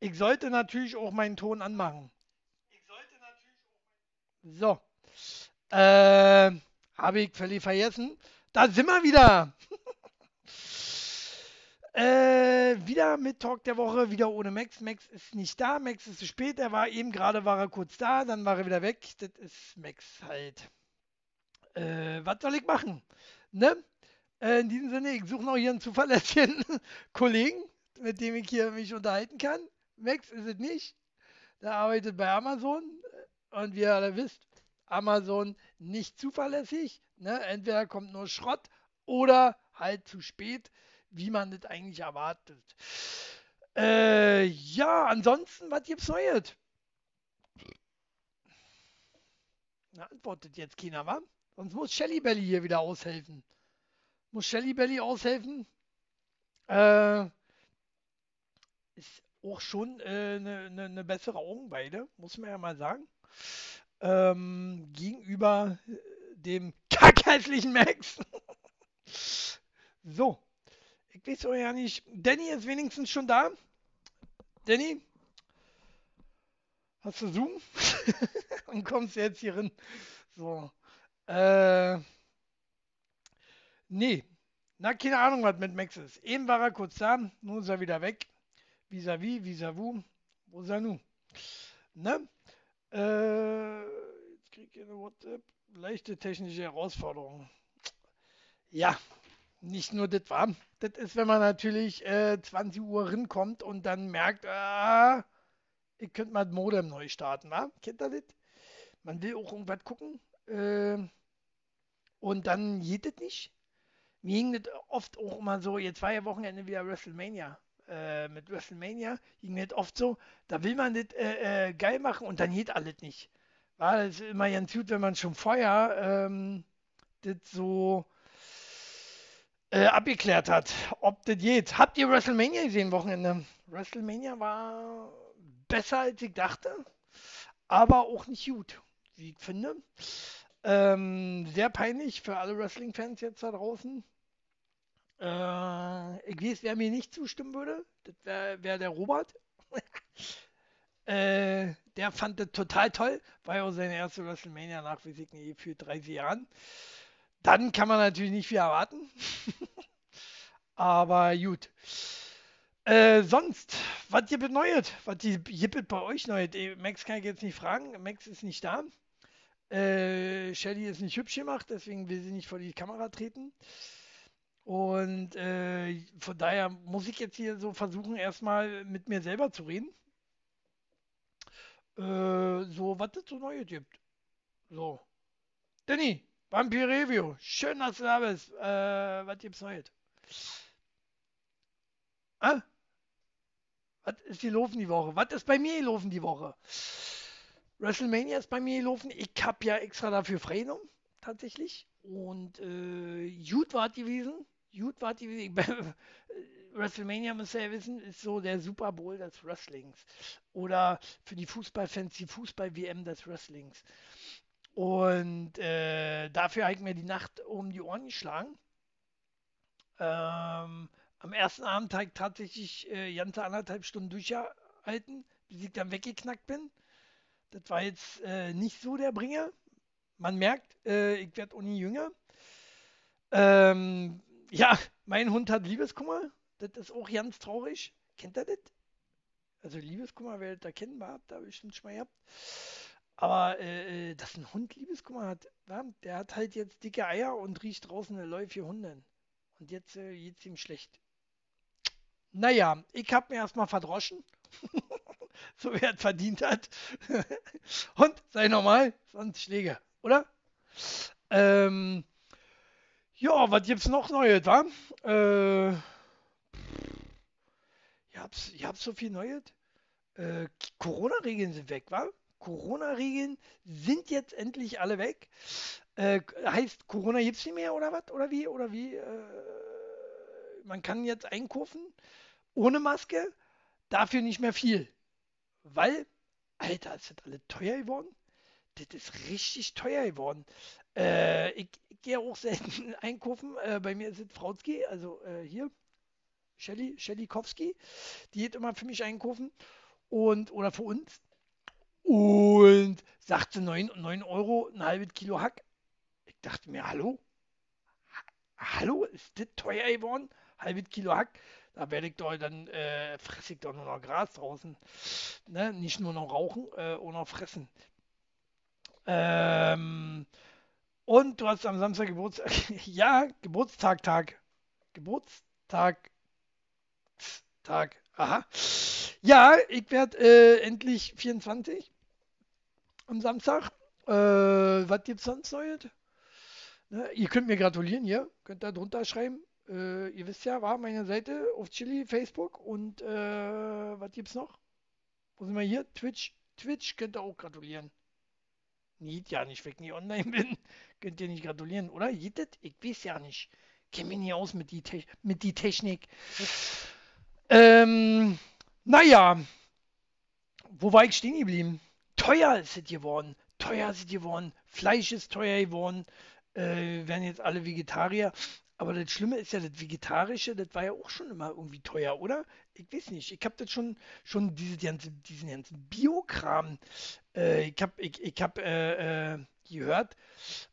Ich sollte natürlich auch meinen Ton anmachen. So. Äh, Habe ich völlig vergessen. Da sind wir wieder. äh, wieder mit Talk der Woche, wieder ohne Max. Max ist nicht da, Max ist zu spät. Er war eben gerade, war er kurz da, dann war er wieder weg. Das ist Max halt. Äh, was soll ich machen? Ne? Äh, in diesem Sinne, ich suche noch hier einen zuverlässigen Kollegen, mit dem ich hier mich unterhalten kann. Max ist es nicht. Der arbeitet bei Amazon und wie ihr alle wisst, Amazon nicht zuverlässig. Ne? Entweder kommt nur Schrott oder halt zu spät, wie man das eigentlich erwartet. Äh, ja, ansonsten, was gibt's Neues? Na, antwortet jetzt keiner, wa? Sonst muss Shelly Belly hier wieder aushelfen. Muss Shelly Belly aushelfen? Äh, ist auch schon eine äh, ne, ne, ne bessere Augenweide, muss man ja mal sagen. Ähm, gegenüber dem kackhässlichen Max. so. Ich weiß auch ja nicht. Danny ist wenigstens schon da. Danny? Hast du Zoom? Und kommst jetzt hier rein. So. Äh. Nee. Na, keine Ahnung, was mit Max ist. Eben war er kurz da, nun ist er wieder weg. Vis-à-vis, vis-à-vous. Ist er nun? Ne? Äh, jetzt kriege ich eine WhatsApp. Leichte technische Herausforderung. Ja, nicht nur das war. Das ist, wenn man natürlich äh, 20 Uhr rinkommt und dann merkt, ah, ich könnte mal das Modem neu starten, wa? Kennt ihr das? Man will auch irgendwas gucken äh, und dann geht das nicht. Mir ging das oft auch immer so, jetzt war ja Wochenende wieder WrestleMania äh, mit WrestleMania ging mir oft so, da will man das äh, äh, geil machen und dann geht alles nicht. War das ist immer ganz gut, wenn man schon vorher ähm, das so äh, abgeklärt hat, ob das geht. Habt ihr WrestleMania gesehen Wochenende? WrestleMania war besser als ich dachte, aber auch nicht gut, wie ich finde. Ähm, sehr peinlich für alle Wrestling-Fans jetzt da draußen. Äh, ich weiß, wer mir nicht zustimmen würde. Das wäre wär der Robert. äh, der fand das total toll. War ja auch seine erste WrestleMania nach, wie für 30 Jahren. Dann kann man natürlich nicht viel erwarten. Aber gut. Äh, sonst, was gibt Neues? Was gibt bei euch Neues? Max kann ich jetzt nicht fragen. Max ist nicht da. Äh, Shelly ist nicht hübsch gemacht, deswegen will sie nicht vor die Kamera treten. Und äh, von daher muss ich jetzt hier so versuchen, erstmal mit mir selber zu reden. Äh, so, was es so Neues gibt. So. Danny, Vampir Review. Schön, dass du da bist. Äh, was gibt's Neues? Ah? Was ist die Laufen die Woche? Was ist bei mir gelaufen die Woche? WrestleMania ist bei mir gelaufen. Ich habe ja extra dafür freigenommen, tatsächlich. Und äh, gut war gewesen gut war die WrestleMania, muss ja wissen, ist so der Super Bowl des Wrestlings. Oder für die Fußballfans die Fußball-WM des Wrestlings. Und äh, dafür habe ich mir die Nacht um die Ohren geschlagen. Ähm, am ersten Abend habe ich tatsächlich äh, ganze anderthalb Stunden durchgehalten, bis ich dann weggeknackt bin. Das war jetzt äh, nicht so der Bringer. Man merkt, äh, ich werde nie jünger. Ähm, ja, mein Hund hat Liebeskummer. Das ist auch ganz traurig. Kennt ihr das? Also Liebeskummer werdet ihr kennen, habt ihr bestimmt schon mal gehabt. Aber äh, äh, dass ein Hund Liebeskummer hat, ja, der hat halt jetzt dicke Eier und riecht draußen eine Läufe Hunden. Und jetzt äh, geht es ihm schlecht. Naja, ich habe mir erstmal verdroschen. so wie er es verdient hat. und sei normal, sonst Schläge, oder? Ähm, ja, was gibt's noch Neues, wa? Äh, ihr habt, ihr habt so viel Neues. Äh, Corona-Regeln sind weg, wa? Corona-Regeln sind jetzt endlich alle weg. Äh, heißt, Corona gibt's nicht mehr oder was? Oder wie? Oder wie? Äh, man kann jetzt einkaufen ohne Maske, dafür nicht mehr viel. Weil, Alter, ist das alles teuer geworden? Das ist richtig teuer geworden. Äh, ich, ich gehe auch selten einkaufen. Äh, bei mir ist es Frauzki, also äh, hier. Shelly, Shellikowski, die geht immer für mich einkaufen und oder für uns und sagte 9, 9 Euro ein halbes Kilo Hack. Ich dachte mir, hallo? Hallo, ist das teuer geworden? Halbes Kilo Hack? Da werde ich doch dann, äh, fresse ich doch nur noch Gras draußen. Ne? Nicht nur noch rauchen, äh, auch noch fressen. Ähm, und du hast am Samstag Geburtstag. ja, Geburtstag, Tag. Geburtstag, Tag. Aha. Ja, ich werde äh, endlich 24 am Samstag. Äh, was gibt's sonst Neues? Ne, ihr könnt mir gratulieren hier, könnt da drunter schreiben. Äh, ihr wisst ja, war meine Seite auf Chili, Facebook und äh, was gibt's noch? Wo sind wir hier? Twitch. Twitch könnt ihr auch gratulieren. Nicht ja nicht, wenn ich nie online bin. Könnt ihr nicht gratulieren, oder? Geht Ich weiß ja nicht. Kenne mich nie aus mit die, Te mit die Technik. Ähm, naja. Wo war ich stehen geblieben? Teuer ist es geworden. Teuer ist es geworden. Fleisch ist teuer geworden. Äh, werden jetzt alle Vegetarier. Aber das Schlimme ist ja, das Vegetarische, das war ja auch schon immer irgendwie teuer, oder? Ich weiß nicht. Ich habe das schon, schon diese, ganze, diesen ganzen Biokram. Äh, ich habe ich, ich hab, äh, äh, gehört,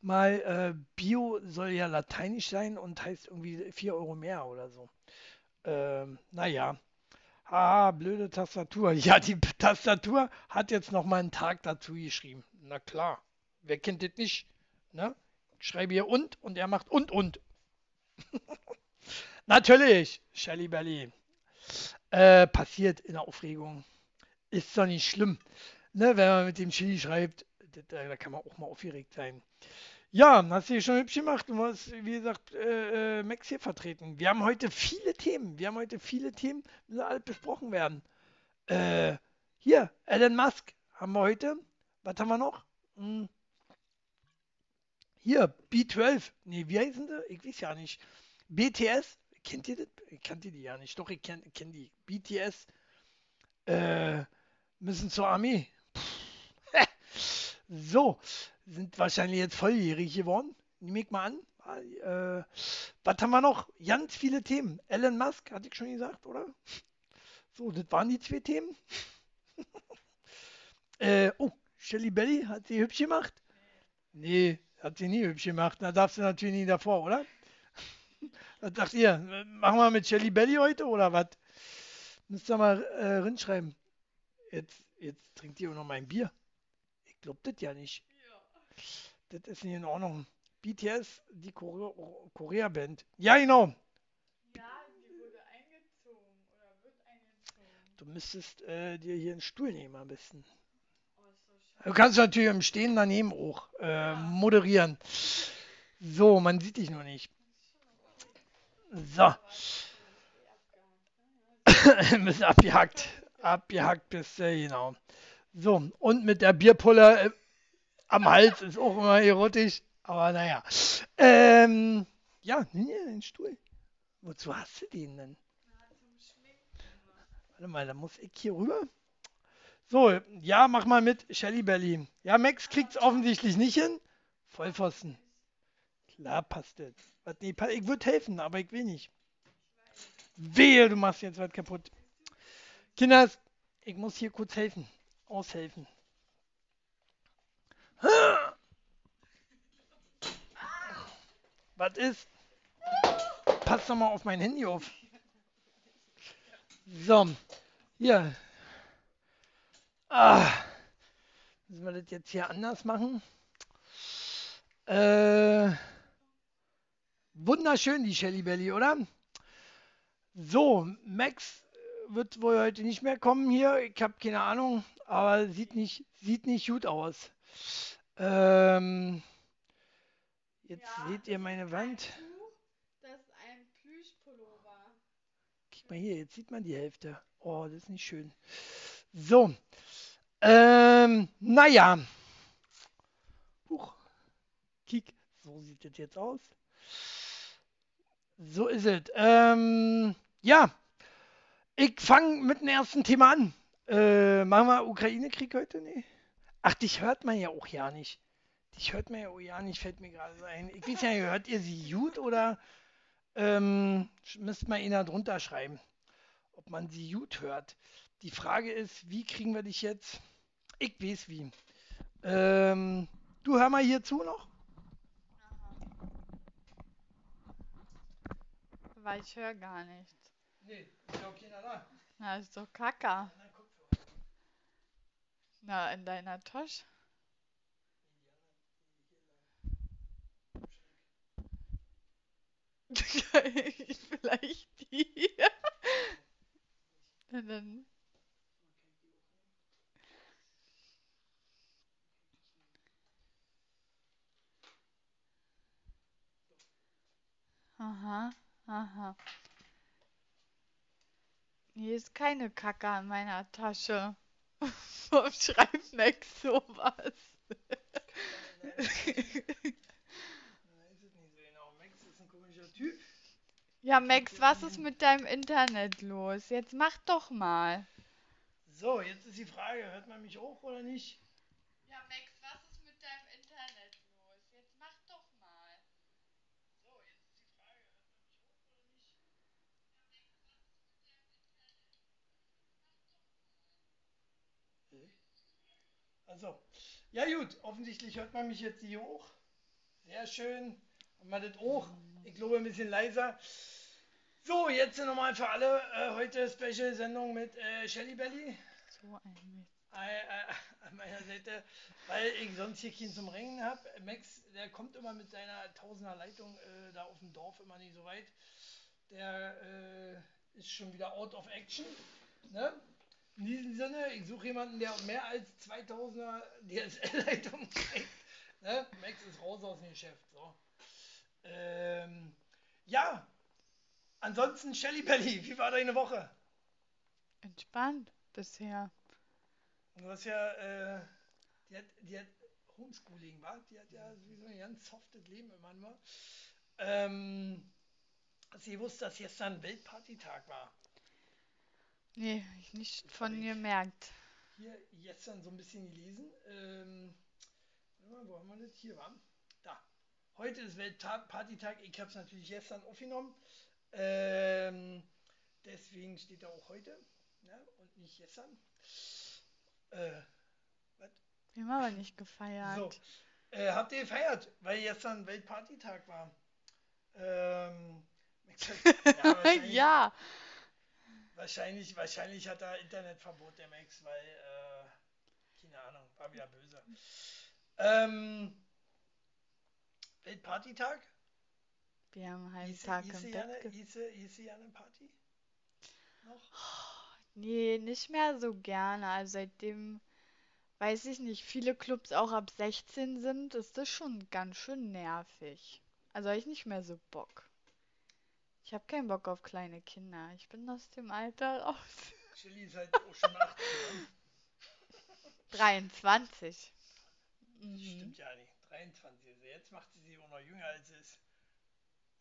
mal äh, Bio soll ja lateinisch sein und heißt irgendwie 4 Euro mehr oder so. Ähm, naja. Ah, blöde Tastatur. Ja, die Tastatur hat jetzt noch mal einen Tag dazu geschrieben. Na klar. Wer kennt das nicht? Ne? Ich schreibe hier und und er macht und und. Natürlich, Shelly Belly. Äh, passiert in der Aufregung. Ist doch nicht schlimm. Ne, wenn man mit dem Chili schreibt, da, da kann man auch mal aufgeregt sein. Ja, hast du dich schon hübsch gemacht und was, wie gesagt, äh, äh, Max hier vertreten. Wir haben heute viele Themen. Wir haben heute viele Themen, die alle besprochen werden. Äh, hier, Elon Musk haben wir heute. Was haben wir noch? Hm. Hier, B12. Nee, wie heißen sie? Ich weiß ja nicht. BTS. Kennt ihr das? Ich kannte die ja nicht. Doch, ich kenne kenn die. BTS. Äh, müssen zur Armee. so, sind wahrscheinlich jetzt volljährig geworden. Nehme ich mal an. Äh, was haben wir noch? Ganz viele Themen. Elon Musk, hatte ich schon gesagt, oder? So, das waren die zwei Themen. äh, oh, Shelly Belly hat sie hübsch gemacht? Nee, hat sie nie hübsch gemacht. Da darfst du natürlich nie davor, oder? Was sagt ihr? Machen wir mit Shelly Belly heute oder was? Müsst ihr mal äh, rinschreiben. Jetzt, jetzt trinkt ihr auch noch mein Bier. Ich glaub das ja nicht. Ja. Das ist nicht in Ordnung. BTS, die Korea-Band. Ja, genau. Ja, die wurde eingezogen oder wird eingezogen. Du müsstest äh, dir hier einen Stuhl nehmen am besten. Du kannst natürlich im Stehen daneben auch äh, moderieren. So, man sieht dich noch nicht. So. bist abgehackt. Abgehackt bist du, genau. So, und mit der Bierpulle äh, am Hals ist auch immer erotisch. Aber naja. Ähm, ja, nimm dir den Stuhl. Wozu hast du den denn? Warte mal, da muss ich hier rüber. So, ja, mach mal mit, Shelly Belly. Ja, Max kriegt es offensichtlich nicht hin. Vollpfosten. Klar passt das. Nee, ich würde helfen, aber ich will nicht. Wehe, du machst jetzt was kaputt. Kinders, ich muss hier kurz helfen. Aushelfen. Was ist? Pass doch mal auf mein Handy auf. So, hier, Ah, müssen wir das jetzt hier anders machen? Äh, wunderschön, die Shelly Belly, oder? So, Max wird wohl heute nicht mehr kommen hier. Ich habe keine Ahnung, aber sieht nicht, sieht nicht gut aus. Ähm, jetzt ja, seht ihr meine Wand. Das ist ein Plüschpullover. Guck mal hier, jetzt sieht man die Hälfte. Oh, das ist nicht schön. So, ähm, naja. Huch. Kick. So sieht es jetzt aus. So ist es. Ähm, ja. Ich fange mit dem ersten Thema an. Äh, machen wir Ukraine-Krieg heute? Nee. Ach, dich hört man ja auch ja nicht. Dich hört man ja auch ja nicht, fällt mir gerade ein. Ich weiß ja, hört ihr sie gut oder Ähm, müsste man ihn drunter schreiben, ob man sie gut hört. Die Frage ist, wie kriegen wir dich jetzt? Ich weiß wie. Ähm, du hör mal hier zu noch. Weil ich höre gar nichts. Nee, ist ja auch keiner da. Na, ist doch Kacker. Na, in deiner Tasche. Vielleicht die. Dann. Aha, aha. Hier ist keine Kacke an meiner Tasche. Warum schreibt Max sowas? Ja, Max, was ist mit deinem Internet los? Jetzt mach doch mal. So, jetzt ist die Frage, hört man mich auch oder nicht? Ja, Max, was ist mit deinem Internet los? Jetzt mach doch mal. So, jetzt ist die Frage, hört man mich auch oder nicht? Also, ja gut, offensichtlich hört man mich jetzt hier hoch. Sehr schön. Und man das auch. Ich glaube ein bisschen leiser. So, jetzt nochmal für alle äh, heute Special-Sendung mit äh, Shelly Belly So ein Mist. äh, äh, an meiner Seite, weil ich sonst hier keinen zum Ringen habe. Max, der kommt immer mit seiner Tausender Leitung äh, da auf dem Dorf immer nicht so weit. Der äh, ist schon wieder out of action. Ne? In diesem Sinne, ich suche jemanden, der mehr als 2000er DSL-Leitung kriegt. Ne? Max ist raus aus dem Geschäft. So. Ähm, ja, ansonsten Shelly Belly, wie war deine Woche? Entspannt bisher. Du hast ja, äh, die hat, die hat Homeschooling, war? Die hat ja sowieso ein ganz softes Leben immer nur. Ähm, sie wusste, dass gestern Weltpartytag war. Nee, ich nicht von mir merkt. Hier gestern so ein bisschen gelesen. Ähm, wo haben wir das? Hier war. Da. Heute ist Weltpartytag. Ich habe es natürlich gestern aufgenommen. Ähm, deswegen steht da auch heute ne? und nicht gestern. Äh, Wir haben aber nicht gefeiert. So, äh, habt ihr gefeiert, weil gestern Weltpartytag war? Ähm, ja, ja. Wahrscheinlich, wahrscheinlich hat er Internetverbot, der Max, weil, äh, keine Ahnung, war wieder böse. Ähm, Weltpartytag? Wir haben einen halben Hieße, Tag hieße, im Bett ge hieße, hieße ja eine Party? Noch? Nee, nicht mehr so gerne. Also seitdem, weiß ich nicht, viele Clubs auch ab 16 sind, ist das schon ganz schön nervig. Also habe ich nicht mehr so Bock. Ich habe keinen Bock auf kleine Kinder. Ich bin aus dem Alter raus. Chili ist halt auch schon 18, ne? 23. Mhm. Stimmt ja nicht. 23 ist sie. Jetzt macht sie sich auch noch jünger als sie ist.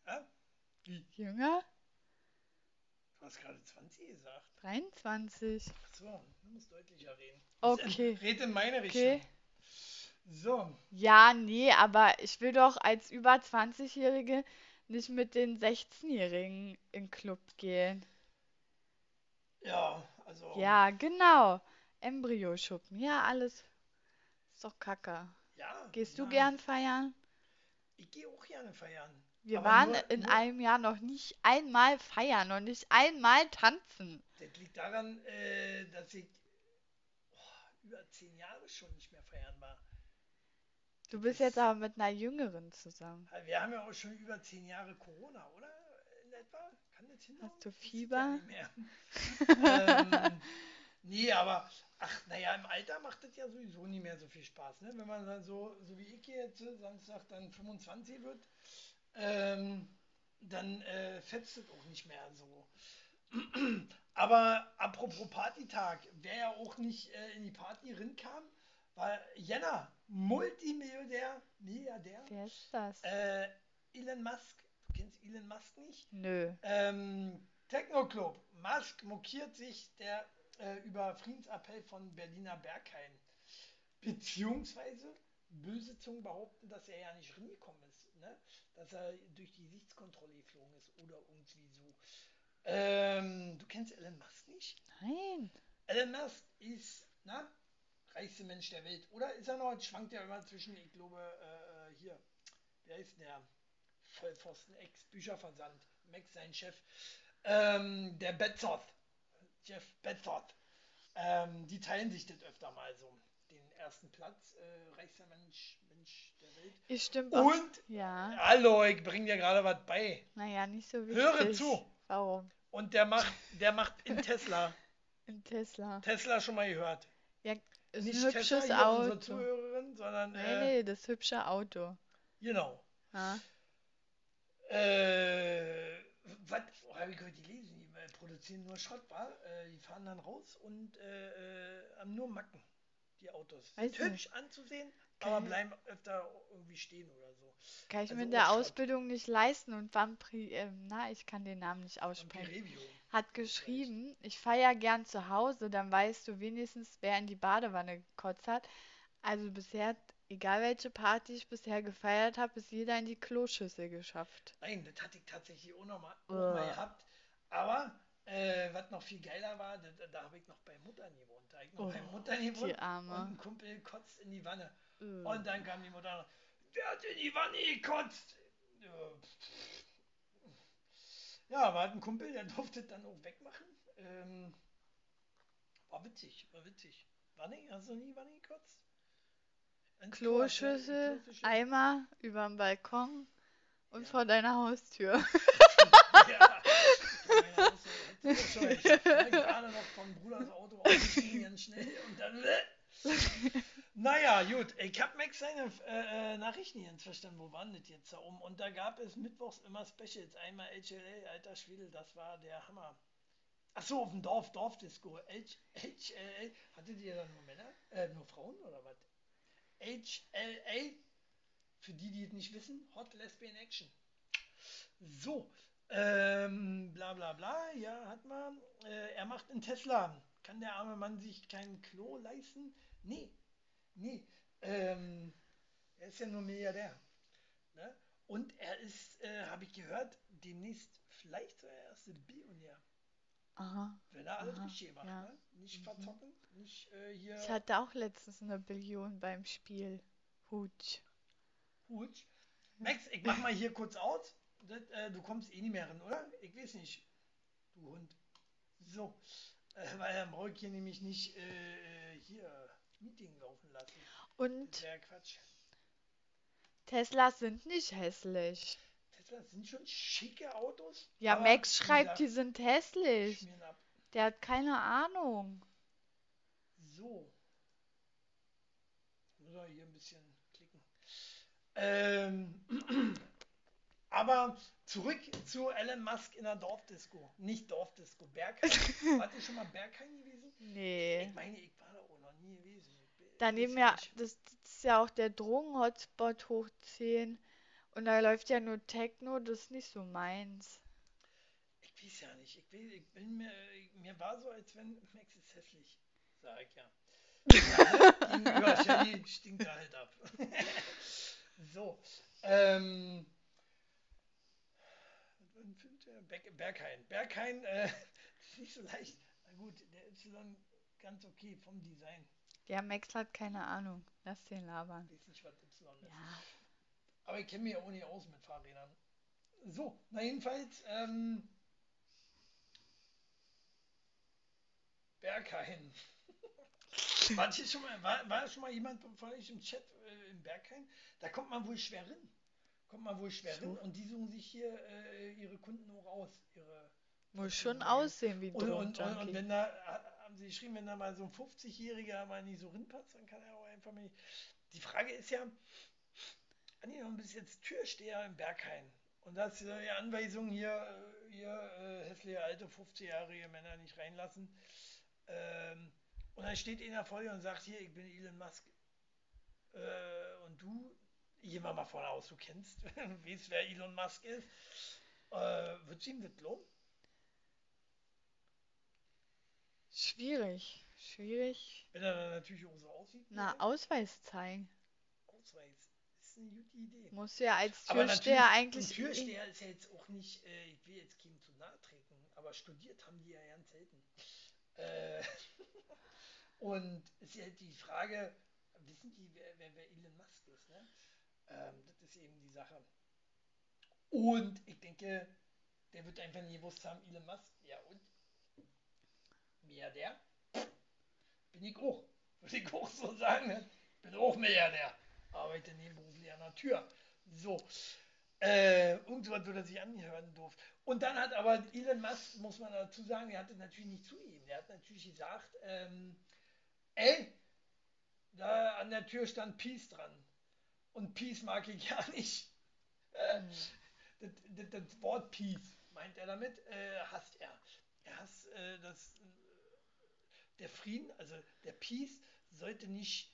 Ja? Jünger? Du hast gerade 20 gesagt. 23. Ach so, du musst deutlicher reden. Okay. Red in meine Okay. Richtung. So, Ja, nee, aber ich will doch als über 20-Jährige nicht mit den 16-Jährigen in den Club gehen. ja, also. Ja, genau. Embryo-Schuppen. Ja, alles. Ist doch kacke. ja, Gehst du gern feiern? Ich gehe auch gerne feiern. Wir Aber waren nur- in nur- einem Jahr noch nicht einmal feiern und nicht einmal tanzen. Das liegt daran, äh, dass ich oh, über zehn Jahre schon nicht mehr feiern war. Du bist Das- jetzt aber mit einer Jüngeren zusammen. Wir haben ja auch schon über zehn Jahre Corona, oder? In etwa? Kann das hinhauen? Hast du Fieber? Ja nicht ähm, nee, aber ach, naja, im Alter macht das ja sowieso nie mehr so viel Spaß, ne? Wenn man dann so, so wie ich jetzt Samstag dann 25 wird, ähm, dann äh, fetzt es auch nicht mehr so. Aber apropos Partytag, wer ja auch nicht äh, in die Party rinkam, war Jenna, Multimillionär, Milliardär, Wer ist das? äh, Elon Musk. Du kennst Elon Musk nicht? Nö. Ähm, Techno-Club. Musk mokiert sich der äh, über Friedensappell von Berliner Berghain. Beziehungsweise böse Zungen behaupten, dass er ja nicht reingekommen ist, ne? Dass er durch die Sichtkontrolle geflogen ist oder irgendwie so. Ähm, du kennst Elon Musk nicht? Nein. Elon Musk ist, na, reichste Mensch der Welt. Oder ist er noch, schwankt ja immer zwischen, ich glaube, äh, hier, wer ist der? Vollpfosten, Ex-Bücherversand, Max sein Chef, ähm, der Bezos, Jeff Bezos. Ähm, die teilen sich das öfter mal so. Den ersten Platz, äh, reichster Mensch, Mensch der Welt. Ich stimmt Und, auch. Ja. hallo, ich bring dir gerade was bei. Naja, nicht so wichtig. Höre zu. Warum? Und der macht, der macht in Tesla. In Tesla. Tesla schon mal gehört. Ja, ist Nicht hübsches unsere Auto. Zuhörerin, sondern, Nee, äh, nee, das hübsche Auto. genau. Ja. Äh, was oh, habe ich gehört, die lesen, die äh, produzieren nur Schrott? Äh, die fahren dann raus und äh, äh, haben nur Macken, die Autos. Weiß hübsch anzusehen, aber Geil. bleiben öfter irgendwie stehen oder so. Kann ich Also mir in der. Ausbildung nicht leisten und Vampri, ähm, na, ich kann den Namen nicht aussprechen. Pirevio. Hat geschrieben, ich feier gern zu Hause, dann weißt du wenigstens, wer in die Badewanne gekotzt hat. Also bisher, egal welche Party ich bisher gefeiert habe, ist jeder in die Kloschüssel geschafft. Nein, das hatte ich tatsächlich auch noch mal, auch mal gehabt. Aber äh, was noch viel geiler war, da, da, habe ich noch bei Muttern gewohnt. Da habe ich noch Oh, bei Muttern gewohnt die Arme. und ein Kumpel kotzt in die Wanne. Äh. Und dann kam die Mutter, der hat in die Wanne gekotzt. Ja, Ja, war halt ein Kumpel, der durfte dann auch wegmachen. Ähm, war witzig, war witzig. Wanne, hast du nie Wanne gekotzt? Du- Kloschüssel, Kloschüssel? Eimer überm Balkon und Ja. vor deiner Haustür. Ja. Ich meine, ich. Ich bin gerade noch vom Bruders Auto ausgestiegen, ganz schnell und dann. Naja, gut. Ich habe Max seine äh, äh, Nachrichten nicht ganz verstanden. Wo waren das jetzt da oben? Und da gab es mittwochs immer Specials. Einmal HLA, alter Schwede, das war der Hammer. Ach so, auf dem Dorf, Dorfdisco. HLA. Hattet ihr da nur Männer? Äh, nur Frauen oder was? HLA. Für die, die es nicht wissen, Hot Lesbian Action. So, ähm, bla bla bla, ja, hat man. Äh, er macht einen Tesla. Kann der arme Mann sich kein Klo leisten? Nee, nee. Ähm, er ist ja nur Milliardär. Ne? Und er ist, äh, habe ich gehört, demnächst vielleicht der erste Billionär. Aha. Wenn er alles Aha, richtig macht, ja. ne? Nicht verzocken, nicht äh, hier Ich hatte auch letztens eine Billion beim Spiel. Hut. Hut. Max, ich mach mal hier kurz aus. Das, äh, du kommst eh nicht mehr rein, oder? Ich weiß nicht. Du Hund. So. Äh, weil dann brauche ich hier nämlich nicht äh, hier Meeting laufen lassen. Das Und wäre Quatsch. Teslas sind nicht hässlich. Tesla sind schon schicke Autos. Ja, Max schreibt, die sind hässlich. Der hat keine Ahnung. So. Muss er hier ein bisschen klicken. Ähm, aber zurück zu Elon Musk in der Dorfdisco. Nicht Dorfdisco, Berghain. Wart ihr schon mal Berghain gewesen? Nee. Ich meine, ich Daneben ja, das, das ist ja auch der Drogen-Hotspot hoch 10. Und da läuft ja nur Techno, das ist nicht so meins. Ich weiß ja nicht. Ich, will, ich bin mir, mir war so, als wenn Max ist hässlich. Sag ich ja. ne? Gegenüber Shelly stinkt er halt ab. so. Ähm, Berghain. Berghain äh, ist nicht so leicht. Na gut, der Y ganz okay vom Design. Ja, Max hat keine Ahnung. Lass den labern. Ich weiß nicht, was Y ist. Ja. Aber ich kenne mich ja auch nicht aus mit Fahrrädern. So, na jedenfalls, ähm, Berghain. war, hier schon mal, war, war schon mal jemand von euch im Chat äh, im Berghain? Da kommt man wohl schwer rin. Kommt man wohl schwer So. rin und die suchen sich hier äh, ihre Kunden auch aus. Ihre Muss schon aussehen wie und, und, und, und wenn da, haben sie geschrieben, wenn da mal so ein 50-Jähriger mal nicht so rinpasst, dann kann er auch einfach nicht. Die Frage ist ja, du bist jetzt Türsteher im Berghain und hast die Anweisung hier, hier äh, hässliche alte 50-jährige Männer nicht reinlassen. Ähm, und dann steht einer vor dir und sagt, hier, ich bin Elon Musk. Äh, und du, wir mal von aus, du kennst, weißt, wer Elon Musk ist. Äh, wird ihm das lohnen? Schwierig. Schwierig. Wenn er dann natürlich auch so aussieht. Na. Ausweis zeigen. Ausweis. Das ist eine gute Idee. Muss ja als Türsteher eigentlich. ein Türsteher ist ja jetzt auch nicht, äh, ich will jetzt keinem zu nahe treten, aber studiert haben die ja ganz selten. Äh, und ist ja die Frage, wissen die, wer, wer, wer Elon Musk ist, ne? Ähm, das ist eben die Sache. Und ich denke, der wird einfach nie gewusst haben, Elon Musk, ja und? Milliardär? Bin ich auch. Würde ich auch so sagen. Ne? Bin auch Milliardär. Arbeite nebenberuflich an der Tür. So. Äh, irgendwas würde sich anhören durfte. Und dann hat aber Elon Musk, muss man dazu sagen, er hat es natürlich nicht zugegeben. Er hat natürlich gesagt, ähm, ey, da an der Tür stand Peace dran. Und Peace mag ich gar nicht. Äh, Mhm. das, das, das Wort Peace meint er damit, äh, hasst er. Er hasst äh, das, der Frieden, also der Peace sollte nicht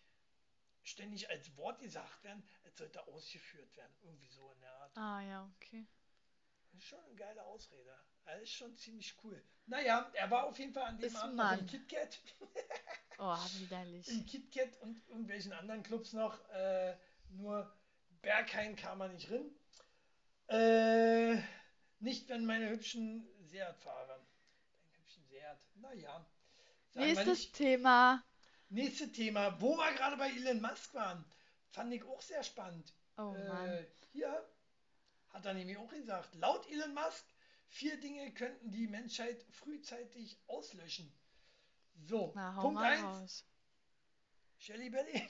ständig als Wort gesagt werden, es sollte ausgeführt werden. Irgendwie so in der Art. Ah, ja, okay. Das ist schon eine geile Ausrede. Das ist schon ziemlich cool. Naja, er war auf jeden Fall an dem Ist Abend Mann. KitKat. Oh, widerlich. Im KitKat und irgendwelchen anderen Clubs noch. Äh, nur Berghain kam er nicht rein. Äh, nicht, wenn meine hübschen Seat fahrer. Deinen hübschen Seat. Naja. Sagen Nächstes. Thema. Nächstes Thema. Wo wir gerade bei Elon Musk waren. Fand ich auch sehr spannend. Oh Mann. Äh, hier hat er nämlich auch gesagt, laut Elon Musk, vier Dinge könnten die Menschheit frühzeitig auslöschen. So, Na, Punkt mal 1, raus. Shelly Belly.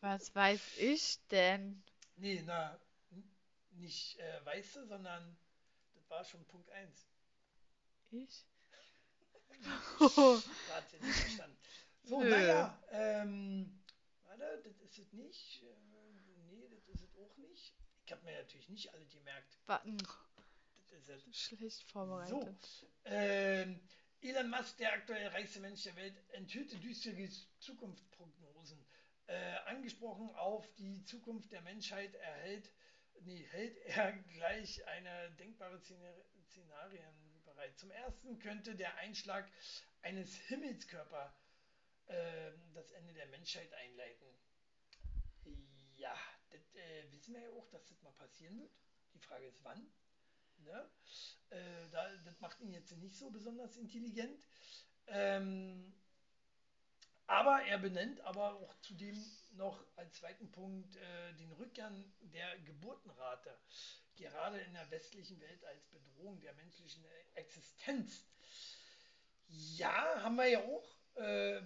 Was weiß ich denn? Nee, na, nicht äh, weiße, sondern das war schon Punkt 1. Ich? Sie nicht verstanden. So, Nö. naja, ähm, warte, das ist es nicht. Nee, das ist es auch nicht. Ich habe mir natürlich nicht alle gemerkt. Warten. Das ist es. Schlecht vorbereitet. So, ähm, Elon Musk, der aktuell reichste Mensch der Welt, enthüllte düstere Zukunftsprognosen. Äh, angesprochen auf die Zukunft der Menschheit erhält, nee, hält er gleich eine denkbare Szenar- Szenarien bereit. Zum ersten könnte der Einschlag eines Himmelskörpers ähm, das Ende der Menschheit einleiten. Ja, das äh, wissen wir ja auch, dass das mal passieren wird. Die Frage ist wann. Ne? Äh, da, das macht ihn jetzt nicht so besonders intelligent. Ähm, aber er benennt aber auch zudem noch als zweiten Punkt äh, den Rückgang der Geburtenrate, gerade in der westlichen Welt als Bedrohung der menschlichen Existenz. Ja, haben wir ja auch. Äh,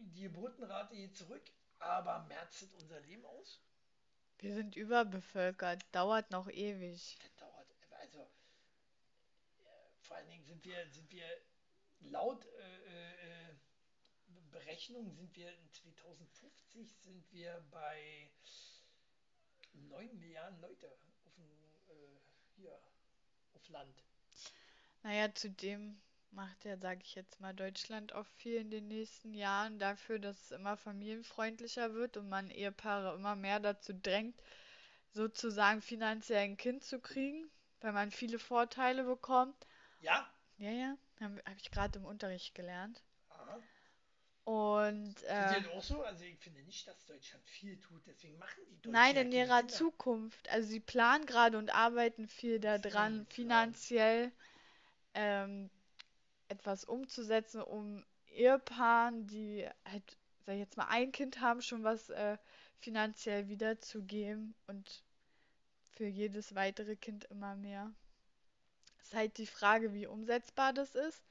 die Geburtenrate geht zurück, aber merzet unser Leben aus? Wir sind überbevölkert. Dauert noch ewig. Das dauert, also äh, vor allen Dingen sind wir, sind wir laut äh, äh, Berechnungen sind wir in 2050 sind wir bei 9 Milliarden Leute dem, äh, hier auf Land. Naja, zudem macht ja, sage ich jetzt mal, Deutschland auch viel in den nächsten Jahren dafür, dass es immer familienfreundlicher wird und man Ehepaare immer mehr dazu drängt, sozusagen finanziell ein Kind zu kriegen, weil man viele Vorteile bekommt. Ja? Ja, ja, habe hab ich gerade im Unterricht gelernt. Und Sind äh, die auch so? Also ich finde nicht, dass Deutschland viel tut, deswegen machen die Deutschen nein, in ihrer Kinder. Zukunft. Also sie planen gerade und arbeiten viel daran, finanziell ähm, etwas umzusetzen, um Ehepaaren, die halt, sag ich jetzt mal, ein Kind haben, schon was äh, finanziell wiederzugeben und für jedes weitere Kind immer mehr. Ist halt die Frage, wie umsetzbar das ist.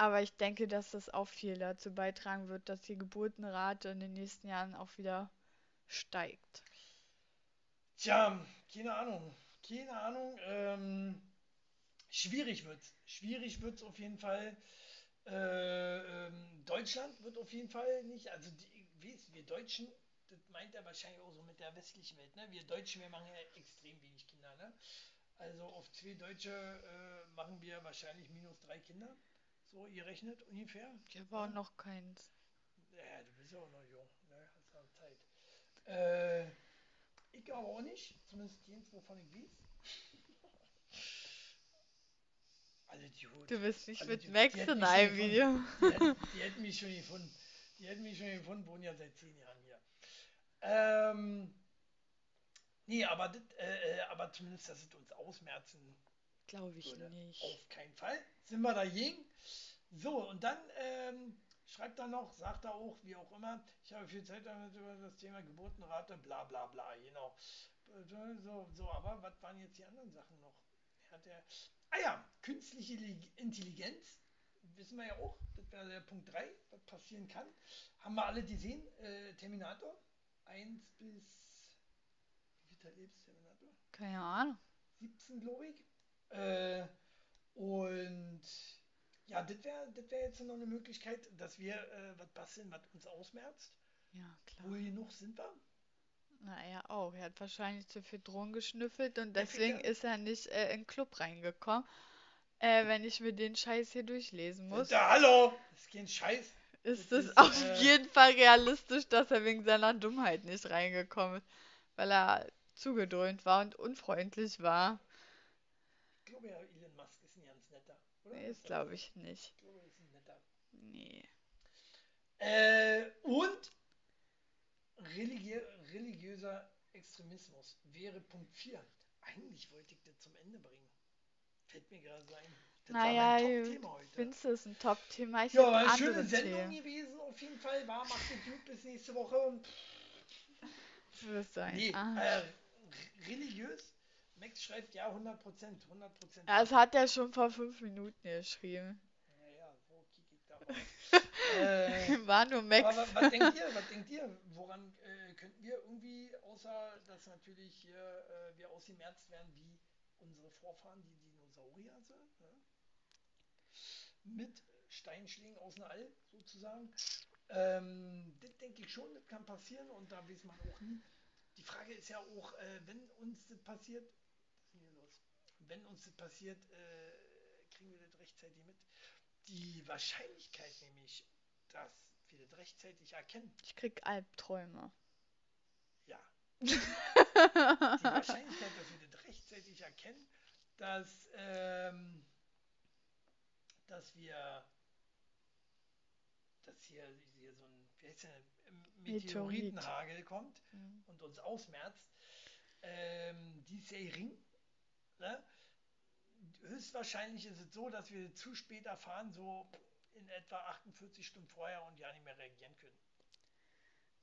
Aber ich denke, dass das auch viel dazu beitragen wird, dass die Geburtenrate in den nächsten Jahren auch wieder steigt. Tja, keine Ahnung. Keine Ahnung. Ähm, schwierig wird's. Schwierig wird's auf jeden Fall. Äh, ähm, Deutschland wird auf jeden Fall nicht. Also die, wie ist, wir Deutschen, das meint er wahrscheinlich auch so mit der westlichen Welt. Ne? Wir Deutschen, wir machen ja extrem wenig Kinder. Ne? Also auf zwei Deutsche äh, machen wir wahrscheinlich minus drei Kinder. So, ihr rechnet ungefähr. Ich habe auch noch keins. Ja, du bist ja auch noch jung, ne? Hast noch Zeit. Äh, ich aber auch nicht, zumindest jenes, wovon ich weiß. Alle die Hut. Du bist nicht Also mit die- Max die in einem Video. Die hätten, die hätten mich schon gefunden. Die hätten mich schon gefunden, wohnen ja seit zehn Jahren hier. Ähm, Nee, aber, das, äh, äh, aber zumindest, dass es uns ausmerzen Glaube ich würde. nicht. Auf keinen Fall. Sind wir dagegen? So, und dann ähm, schreibt er noch, sagt er auch, wie auch immer, ich habe viel Zeit damit über das Thema Geburtenrate, bla bla bla, genau. So, so, aber was waren jetzt die anderen Sachen noch? Hat er, ah ja, künstliche Li- Intelligenz, wissen wir ja auch, das wäre der Punkt 3, was passieren kann. Haben wir alle gesehen, äh, Terminator, 1 bis, wie viel lebst Terminator? Keine Ahnung. 17, glaube ich. Äh, und ja, das wäre das wär jetzt noch eine Möglichkeit, dass wir äh, was basteln, was uns ausmerzt. Ja, klar. Wohl genug sind wir. Na, er auch. Er hat wahrscheinlich zu viel Drogen geschnüffelt und deswegen ist er nicht äh, in den Club reingekommen. Äh, wenn ich mir den Scheiß hier durchlesen muss, Da, hallo! Das ist kein Scheiß. ist das es auf äh, jeden Fall realistisch, dass er wegen seiner Dummheit nicht reingekommen ist, weil er zugedröhnt war und unfreundlich war. Ich glaube ja, Elon Musk ist ein ganz netter. Oder? Nee, das glaube ich nicht. Ich glaube, er ist ein netter. Nee. Äh, und religi religiöser Extremismus wäre Punkt 4. Eigentlich wollte ich das zum Ende bringen. Fällt mir gerade ein. Das Naja, war mein gut. Top-Thema heute. Findest du es ein Top-Thema? Ja, war eine schöne Sendung Themen. gewesen, auf jeden Fall. War, macht es gut bis nächste Woche. Du bist so ein Nee, äh, religiös. Max schreibt ja 100 Prozent. 100 Prozent. Das hat er schon vor fünf Minuten geschrieben. Naja, so kick ich da äh, War nur Max. aber was, was denkt ihr? Was denkt ihr? Woran äh, könnten wir irgendwie, außer dass natürlich hier äh, wir ausgemerzt werden wie unsere Vorfahren, die Dinosaurier sind, ne? mit Steinschlägen aus dem All sozusagen. Ähm, das denke ich schon, das kann passieren und da weiß man auch nie. Die Frage ist ja auch, äh, wenn uns das passiert, was ist denn hier los? Wenn uns das passiert, äh, kriegen wir das rechtzeitig mit. Die Wahrscheinlichkeit nämlich, dass wir das rechtzeitig erkennen, Ich krieg Albträume. ja, die Wahrscheinlichkeit, dass wir das rechtzeitig erkennen, dass, ähm, dass wir, dass hier, hier so ein, wie heißt der, Meteorit. Meteoritenhagel kommt Mhm. und uns ausmerzt, ähm, die ist sehr gering. Ne? Höchstwahrscheinlich ist es so, dass wir zu spät erfahren, so in etwa 48 Stunden vorher und ja nicht mehr reagieren können.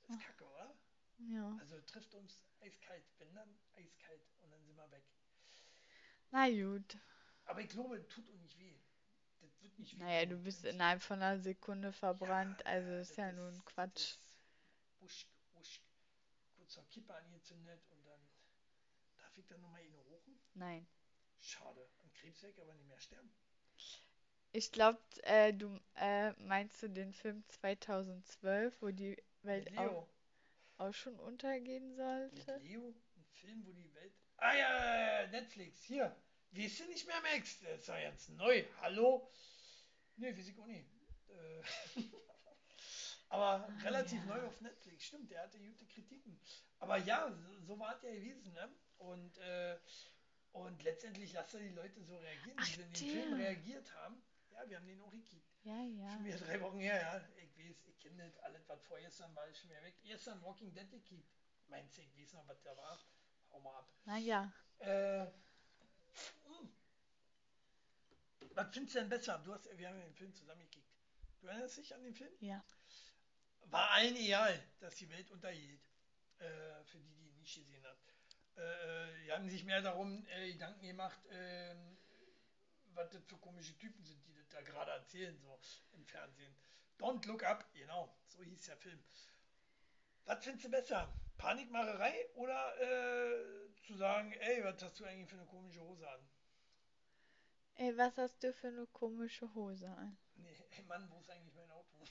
Das ist Ach. kacke, oder? Ja. Also trifft uns eiskalt, wenn dann eiskalt und dann sind wir weg. Na gut. Aber ich glaube, tut uns nicht weh. Das wird nicht weh. Naja, du bist innerhalb von einer Sekunde verbrannt, Ja, also ist ja nun das Quatsch. ist Wusch, wusch, kurz noch Kippe angezündet und dann darf ich dann nochmal ihn rochen. Nein. Schade. An Krebs weg, aber nicht mehr sterben. Ich glaube, äh, du äh, meinst du den Film 2012, wo die Welt Mit auch, auch schon untergehen Mit sollte? Leo. Ein Film, wo die Welt. Ah ja, Netflix. Hier. Weißt du nicht mehr, Max? Das ist ja jetzt neu. Hallo? Nee, auch nicht. Äh, aber relativ Ah, ja. neu auf Netflix. Stimmt, der hatte gute Kritiken. Aber ja, so, so war es ja gewesen. Ne? Und, äh, und letztendlich lasst er die Leute so reagieren, Ach, sie in den Film reagiert haben. Ja, wir haben den auch gekickt. Ja, ja. Schon wieder drei Wochen her, ja. Ich weiß, ich kenne das alles, was vorgestern war, ist schon wieder weg. Gestern Walking Dead gekickt. Meinst du, ich weiß noch, was da war? Hau mal ab. Naja, Äh, hm. was findest du denn besser? Du hast, wir haben den Film zusammen gekickt. Du erinnerst dich an den Film? ja. War allen egal, dass die Welt untergeht. Äh, für die, die ihn nicht gesehen haben. Äh, die haben sich mehr darum äh, Gedanken gemacht, ähm, was das für komische Typen sind, die das da gerade erzählen, so im Fernsehen. Don't Look Up, genau, so hieß der Film. Was findest du besser? Panikmacherei oder äh, zu sagen, ey, was hast du eigentlich für eine komische Hose an? Ey, was hast du für eine komische Hose an? Nee, ey Mann, wo ist eigentlich mein Auto?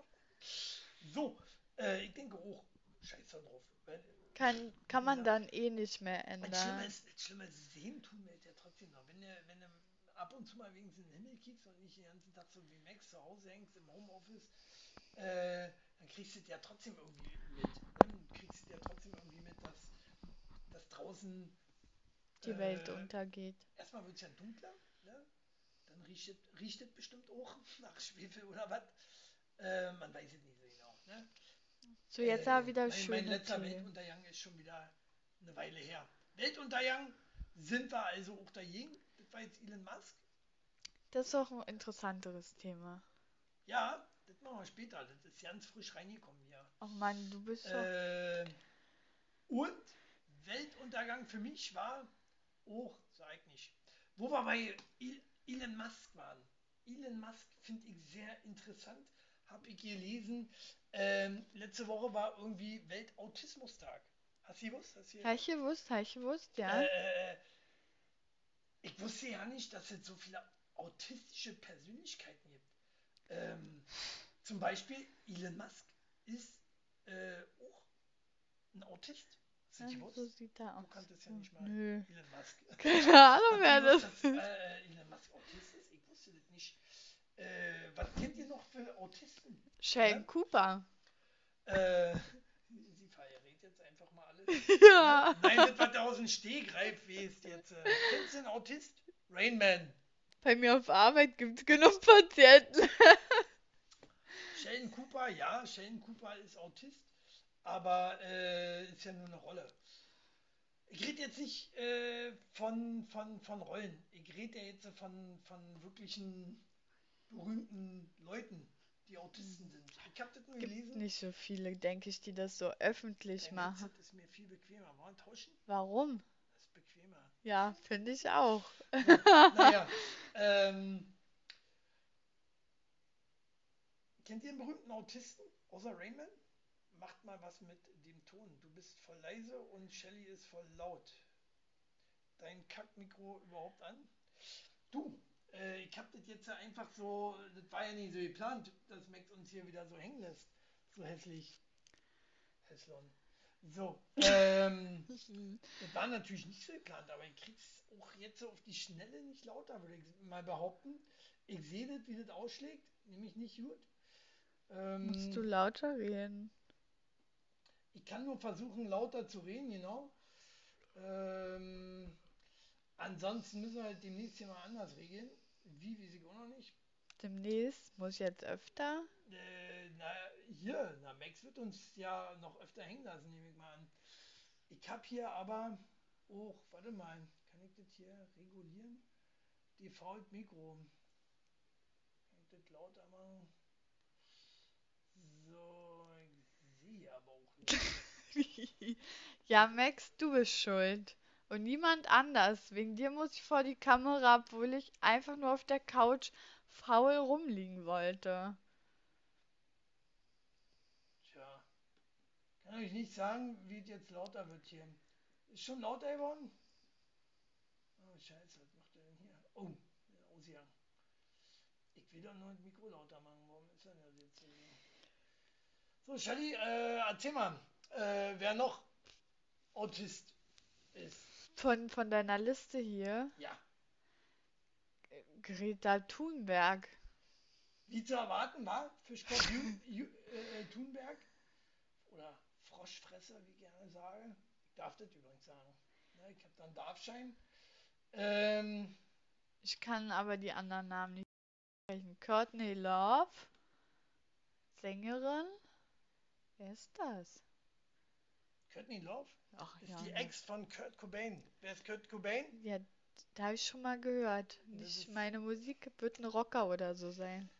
so, äh, ich denke auch, scheiß da drauf. Weil, Kann, kann man Ja. dann eh nicht mehr Das Schlimme ändern. ist, das Schlimme ist, sehen tun wir es ja trotzdem noch. Wenn du, wenn du ab und zu mal wegen den Himmel kickst und nicht den ganzen Tag so wie Max zu Hause hängst im Homeoffice, äh, dann kriegst du es ja trotzdem irgendwie mit. ne? Dann kriegst du ja trotzdem irgendwie mit, dass, dass draußen Die Welt äh, untergeht. erstmal wird es ja dunkler, ne? dann riecht es, riecht es bestimmt auch nach Schwefel oder was. Äh, man weiß es nicht so genau. Ne? So, jetzt Äh, aber wieder mein, mein schöne letzter Themen. Weltuntergang ist schon wieder eine Weile her. Weltuntergang sind wir also auch dagegen. Das war jetzt Elon Musk. Das ist auch ein interessanteres Thema. Ja, das machen wir später. Das ist ganz frisch reingekommen hier. Oh Mann, du bist doch. Äh, und Weltuntergang für mich war auch, sag ich nicht, wo wir bei El- Elon Musk waren. Elon Musk finde ich sehr interessant, habe ich gelesen. Ähm, letzte Woche war irgendwie Weltautismustag. Hast du gewusst? Hast du Habe ich gewusst, habe ich gewusst, ja. äh, ich wusste ja nicht, dass es so viele autistische Persönlichkeiten gibt. Ähm, zum Beispiel Elon Musk ist äh, auch ein Autist. Hast Ja, so sieht er aus. Du kanntest ja nicht mal Nö. Elon Musk. Keine Ahnung, wer das ist. dass, äh, Elon Musk Autist ist? Ich wusste das nicht. Äh, was für Autisten? Sheldon Cooper. Äh, sie verrät jetzt einfach mal alles. Ja. Nein, das, was du aus dem Stegreif weißt jetzt. Äh, kennst du einen Autist? Rainman. Bei mir auf Arbeit gibt es genug Patienten. Sheldon Cooper, ja, Sheldon Cooper ist Autist, aber äh, ist ja nur eine Rolle. Ich rede jetzt nicht äh, von, von, von Rollen. Ich rede ja jetzt von, von wirklichen berühmten Leuten, die Autisten sind. Ich habe das nur Gibt gelesen. nicht so viele, denke ich, die das so öffentlich Dein machen. Headset ist mir viel bequemer. Wollen tauschen? Warum? Das ist bequemer. Ja, finde ich auch. Naja, ähm, kennt ihr einen berühmten Autisten außer Rainman? Macht mal was mit dem Ton. Du bist voll leise und Shelly ist voll laut. Dein Kackmikro überhaupt an? Du, äh, ich hab das jetzt ja einfach so, das war ja nicht so geplant, dass Max uns hier wieder so hängen lässt. So hässlich. Hässlon. So, ähm, das war natürlich nicht so geplant, aber ich krieg's auch jetzt so auf die Schnelle nicht lauter, würde ich mal behaupten. Ich sehe das, wie das ausschlägt, nämlich nicht gut. Ähm, Musst du lauter reden. ich kann nur versuchen, lauter zu reden, genau. Ähm, ansonsten müssen wir halt demnächst hier mal anders regeln. Wie, weiß ich auch noch nicht. Demnächst muss ich jetzt öfter. Äh, na, hier, na, Max wird uns ja noch öfter hängen lassen, nehme ich mal an. Ich habe hier aber auch, warte mal, kann ich das hier regulieren? Default Mikro. Kann ich das lauter machen? So, ich sehe aber auch nicht. ja, Max, du bist schuld. Und niemand anders. Wegen dir muss ich vor die Kamera, obwohl ich einfach nur auf der Couch faul rumliegen wollte. Tja, kann euch nicht sagen, wie es jetzt lauter wird hier. Ist schon lauter geworden? Oh, scheiße, was macht er denn hier? Oh, der ausgegangen. Ich will doch nur das Mikro lauter machen. Warum ist er denn jetzt so? So, Shelly, äh, erzähl mal, äh, wer noch Autist ist. Von, von deiner Liste hier, Ja, Greta Thunberg. wie zu erwarten war für Ju- äh, Thunberg oder Froschfresser, wie ich gerne sage. Ich darf das übrigens sagen. Ne, ich habe da einen Darfschein. Ähm, Ich kann aber die anderen Namen nicht sprechen. Courtney Love, Sängerin. Wer ist das? Courtney Love Ach ist ja, die ne. Ex von Kurt Cobain. Wer ist Kurt Cobain? Ja, da habe ich schon mal gehört. Das ist- meine Musik wird ein Rocker oder so sein.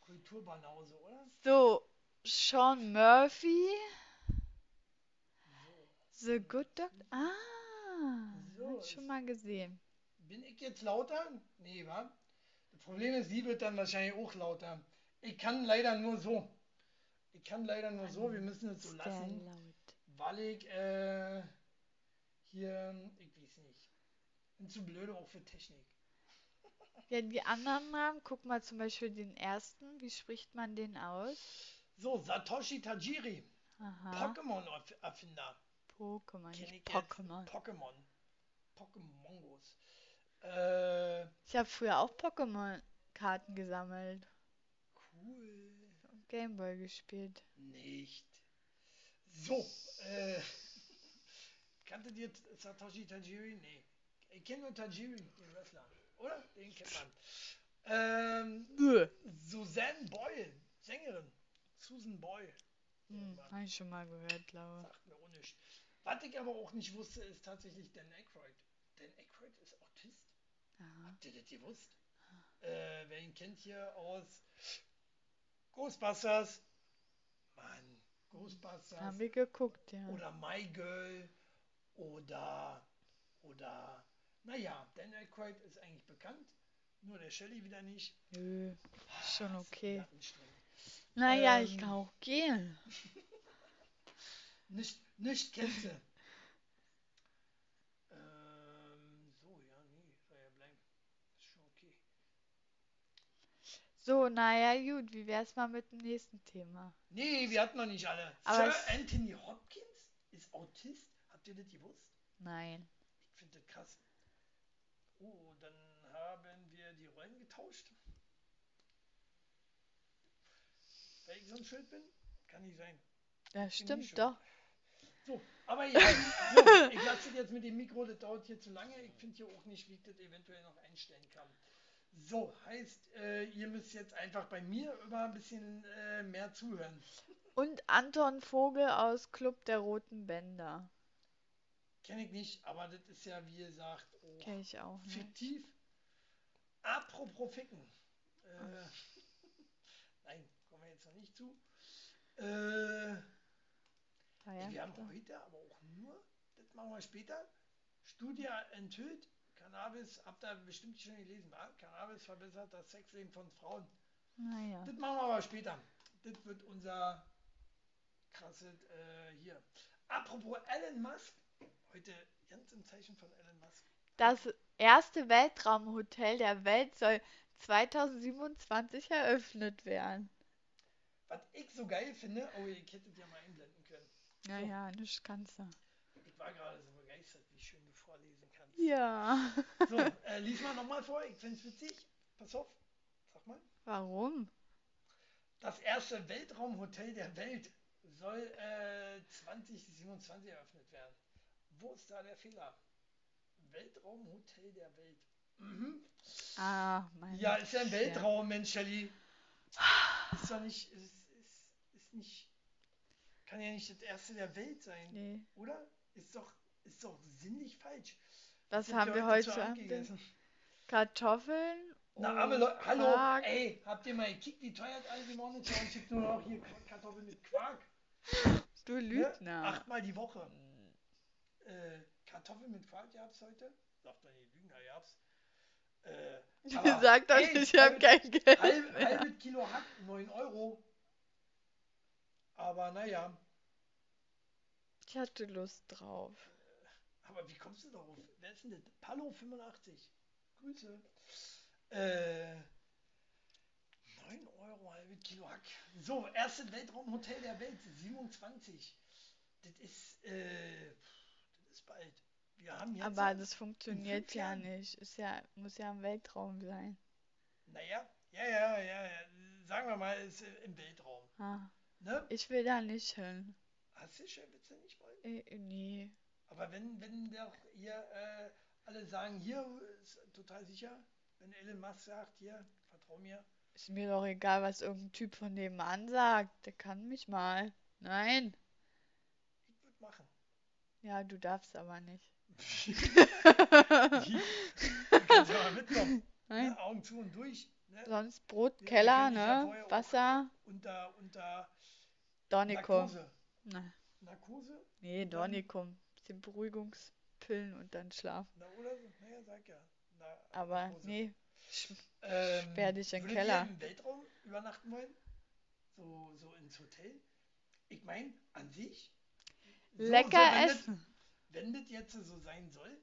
Kulturbanause, oder? So, Sean Murphy, So. The Good Doctor. Ah, So, hab ich schon ist- mal gesehen. Bin ich jetzt lauter? Nee, wa? Das Problem ist, sie wird dann wahrscheinlich auch lauter. Ich kann leider nur so. Ich kann leider nur so. Wir müssen es so lassen. laut. Weil ich äh, hier, ich weiß nicht. Bin zu blöde auch für Technik. Ja, die anderen Namen, guck mal zum Beispiel den ersten. Wie spricht man den aus? So, Satoshi Tajiri, Pokémon-Erfinder. Pokémon, nicht. Pokémon. Pokémon. Pokémongos. Äh, Ich habe früher auch Pokémon-Karten gesammelt cool. Gameboy gespielt. Nicht. So, äh, kanntet ihr Satoshi Tajiri? Nee. Ich kenne nur Tajiri, den Wrestler. Oder? Den kennt man. Ähm. Suzanne Boyle, Sängerin. Susan Boyle. Hm, habe ich schon mal gehört, glaube Sagt mir auch nichts. Was ich aber auch nicht wusste, ist tatsächlich Dan Aykroyd. Dan Aykroyd ist Autist. Aha. Habt ihr das gewusst? Äh, wer ihn kennt hier aus Ghostbusters. Mann, Ghostbusters. Haben wir geguckt, ja. Oder My Girl. Oder, oder, naja, Dan Aykroyd ist eigentlich bekannt. Nur der Shelley wieder nicht. Nö, ist schon Ah, okay. Naja, ich Ähm, kann auch gehen. Nicht, nicht kennt sie. ähm, so, ja, nee, soll ja bleiben. Ist schon okay. So, naja, gut, wie wär's mal mit dem nächsten Thema? Nee, wir hatten noch nicht alle. Aber Sir Anthony Hopkins ist Autist. Habt ihr das gewusst? Nein. Ich finde das krass. Oh, dann haben wir die Rollen getauscht. Weil ich so ein Schild bin? Kann nicht sein. Ja, stimmt doch. So, aber ja, so, ich lasse das jetzt mit dem Mikro, das dauert hier zu lange. Ich finde hier auch nicht, wie ich das eventuell noch einstellen kann. So, heißt, äh, ihr müsst jetzt einfach bei mir immer ein bisschen äh, mehr zuhören. Und Anton Vogel aus Club der Roten Bänder. Kenne ich nicht, aber das ist ja, wie gesagt, auch Kenn ich auch nicht. fiktiv. Apropos Ficken. Äh, nein, kommen wir jetzt noch nicht zu. Äh, Ah, ja, wir haben heute aber auch nur, das machen wir später, Studie enthüllt, Cannabis, habt ihr bestimmt schon gelesen, wa? Cannabis verbessert das Sexleben von Frauen. Naja. Das machen wir aber später. Das wird unser krasses äh, hier. Apropos Elon Musk, heute ganz im Zeichen von Elon Musk. Das erste Weltraumhotel der Welt soll 2027 eröffnet werden. Was ich so geil finde, oh, ihr hättet ja mal einblenden können. Naja, nicht kannst du. Ich war gerade so begeistert, wie schön du vorlesen kannst. Ja. So, äh, lies mal nochmal vor, ich finde es witzig. Pass auf, sag mal. Warum? Das erste Weltraumhotel der Welt soll äh, 2027 eröffnet werden. Wo ist da der Fehler? Weltraumhotel der Welt. Mhm. Ah, mein Ja, ist ja ein. Weltraum, Mensch, Shelly. Ist doch nicht, ist, ist, ist nicht, kann ja nicht das erste der Welt sein, Nee. oder? Ist doch, ist doch sinnlich falsch. Was haben ihr wir heute Abend Abend? gegessen? Kartoffeln? Na, und arme Leute, hallo, Quark. ey, habt ihr mal gekickt, wie teuer das alles im Monat ist? Ich hab nur noch hier Kartoffeln mit Quark. Du Ne? Lügner. Achtmal die Woche. Äh, Kartoffeln mit Quark gab's heute? Sagt doch nicht, Lügner gab's. Äh, aber, Sag doch nicht, ich hab kein Geld halb, halbes Kilo Hack, 9 Euro. Aber naja, Ich hatte Lust drauf. Aber wie kommst du darauf? Wer ist denn das? Palo 85. Grüße. Äh, 9 Euro, halbes Kilo Hack. So, erstes Weltraumhotel der Welt, 27. Das ist, äh, das ist bald. Wir haben jetzt. Aber das funktioniert ja nicht. Ist ja, muss ja im Weltraum sein. Naja, ja, ja, ja, ja. Sagen wir mal, ist im Weltraum. Ah, Ne? ich will da nicht hin. Hast du schon, willst du nicht wollen? Äh, nee. Aber wenn, wenn doch hier äh, alle sagen, hier ist total sicher, wenn Elon Musk sagt, hier, vertrau mir. Ist mir doch egal, was irgendein Typ von nebenan sagt. Der kann mich mal. Nein. Ich würde machen. Ja, du darfst aber nicht. du kannst ja mal mitkommen. Nein. Ne? Augen zu und durch. Ne? Sonst Brot, Ja, Keller, ich ne? Wasser, Unter, unter Dornikum. Narkose. Na, Narkose? nee, Dornikum. Bisschen Beruhigungspillen und dann schlafen. Na, oder so? Naja, sag ja. Na, Aber Narkose. nee, Ähm, sperr dich in den Keller. Im Weltraum übernachten wollen? So, so ins Hotel? Ich meine, an sich. so- lecker so, wenn das- essen. wenn das jetzt so sein soll,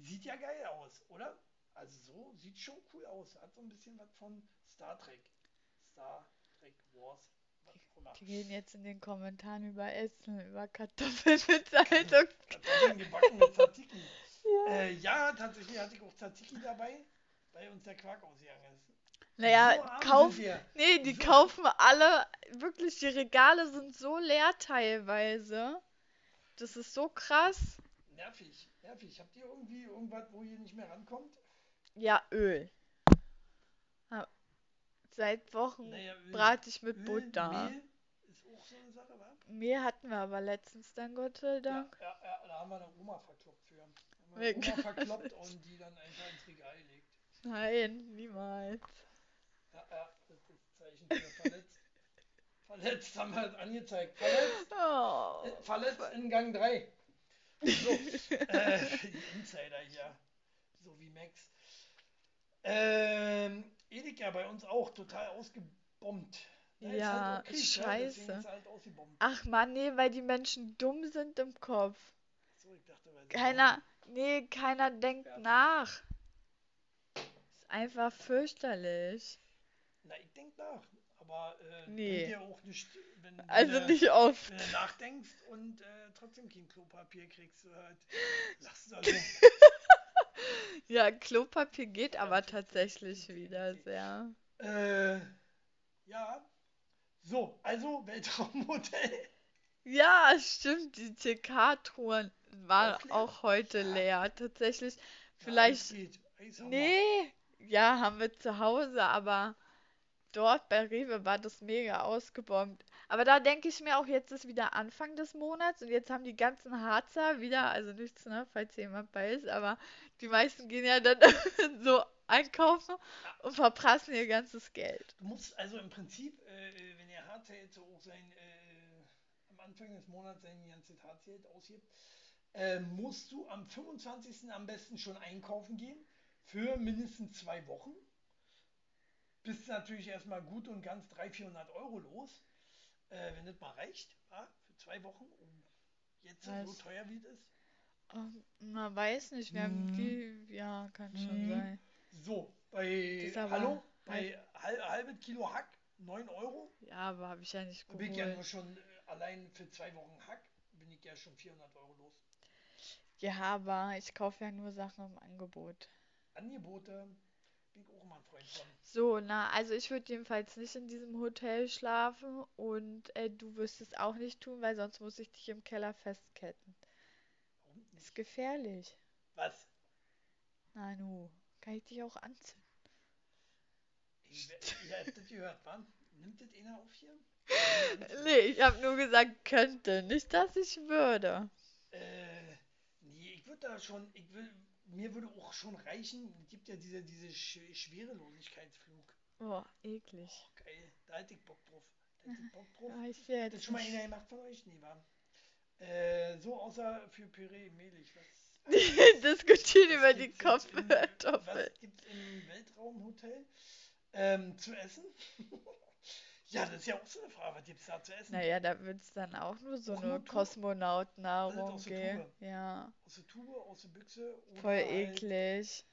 sieht ja geil aus, oder? Also so sieht schon cool aus. Hat so ein bisschen was von Star Trek. Star Trek Wars. Die gehen jetzt in den Kommentaren über Essen, über Kartoffeln mit Zeitung. Kartoffeln gebacken mit Tzatziki. Ja. Äh, ja, tatsächlich hatte ich auch Tzatziki dabei, weil uns der Quark ausgegangen ist. Naja, so arm kauf. sind wir. Nee, die So- kaufen alle, wirklich, die Regale sind so leer teilweise. Das ist so krass. Nervig, nervig. Habt ihr irgendwie irgendwas, wo ihr nicht mehr rankommt? Ja, Öl. Ja, Seit Wochen Naja, brate ich mit Öl, Butter. Mehl ist auch so eine Sache, wa? Mehl hatten wir aber letztens dann, Gott sei Ja, Dank. ja, ja, da haben wir eine Oma verkloppt für. Haben wir Weg. eine Oma verkloppt und die dann einfach ins Regal gelegt. Nein, niemals. Ja, ja, das ist Zeichen für verletzt. verletzt haben wir das angezeigt. Verletzt. Oh. Äh, Verletzt in Gang 3. So, äh, Insider hier. So wie Max. Ähm, Edeka bei uns auch total ausgebombt. Da ist Ja, halt Krieg, scheiße. Ja, halt. Ach Mann, nee, weil die Menschen dumm sind im Kopf. So, dachte, Keiner, nee, keiner denkt Ja. nach. Ist einfach fürchterlich. Na, ich denk nach. Aber äh, Nee. dir auch nicht, wenn, wenn, Also du, nicht oft. wenn du nachdenkst und äh, trotzdem kein Klopapier kriegst, du halt, lachst du also. Ja, Klopapier geht aber tatsächlich wieder sehr. äh, ja. So, also Weltraumhotel. Ja, stimmt, die TK-Touren waren Auch auch heute Ja. leer. Tatsächlich, Ja, vielleicht, wir. nee, ja, haben wir zu Hause, aber dort bei Rewe war das mega ausgebombt. Aber da denke ich mir auch, jetzt ist wieder Anfang des Monats und jetzt haben die ganzen Harzer wieder, also nichts, ne, falls jemand bei ist, aber die meisten gehen ja dann so einkaufen und verprassen ihr ganzes Geld. Du musst also im Prinzip, äh, wenn ihr Hardtail so auch sein, äh, am Anfang des Monats sein ganzes Hardtail ausgibt, äh, musst du am 25. am besten schon einkaufen gehen für mindestens zwei Wochen. Bist natürlich erstmal gut und ganz 300, 400 Euro los, äh, wenn das mal reicht, ja, für zwei Wochen. Und jetzt so Was? teuer wie es ist. Ähm, Man weiß nicht, wir haben Mhm. die, ja, kann schon Mhm. sein. So, bei, Das hallo, bei hal halbes Kilo Hack 9 Euro. Ja, aber habe ich ja nicht Da bin ich ja nur geholt. schon äh, allein für zwei Wochen Hack, bin ich ja schon 400 Euro los. Ja, aber ich kaufe ja nur Sachen im Angebot. Angebote bin ich auch immer ein Freund von. So, na, also ich würde jedenfalls nicht in diesem Hotel schlafen und äh, du wirst es auch nicht tun, weil sonst muss ich dich im Keller festketten. Warum nicht? Ist gefährlich. Was? Na nu, kann ich dich auch anzünden. Ich, ihr habt das gehört, wann? Nimmt das einer auf hier? Nee, ich habe nur gesagt, könnte, nicht, dass ich würde. Äh, nee, ich würde da schon, ich will, mir würde auch schon reichen, es gibt ja diese, diese Sch Schwerelosigkeitsflug. Boah, eklig. Oh, geil, da hätte ich Bock drauf. Da hätte ich Bock drauf. Ja, ich Hat will das schon mal einer gemacht von euch? Nee, war. Äh, so außer für Püree mehlig. Was? Diskutieren über die Kopfkartoffel. Was gibt's im Weltraumhotel ähm, zu essen? ja, das ist ja auch so eine Frage. Was gibt's da zu essen? Naja, da wird es dann auch nur so Auch eine? Kosmonautennahrung geben. Ja, Aus der Tube, aus der Büchse? Voll halt, eklig.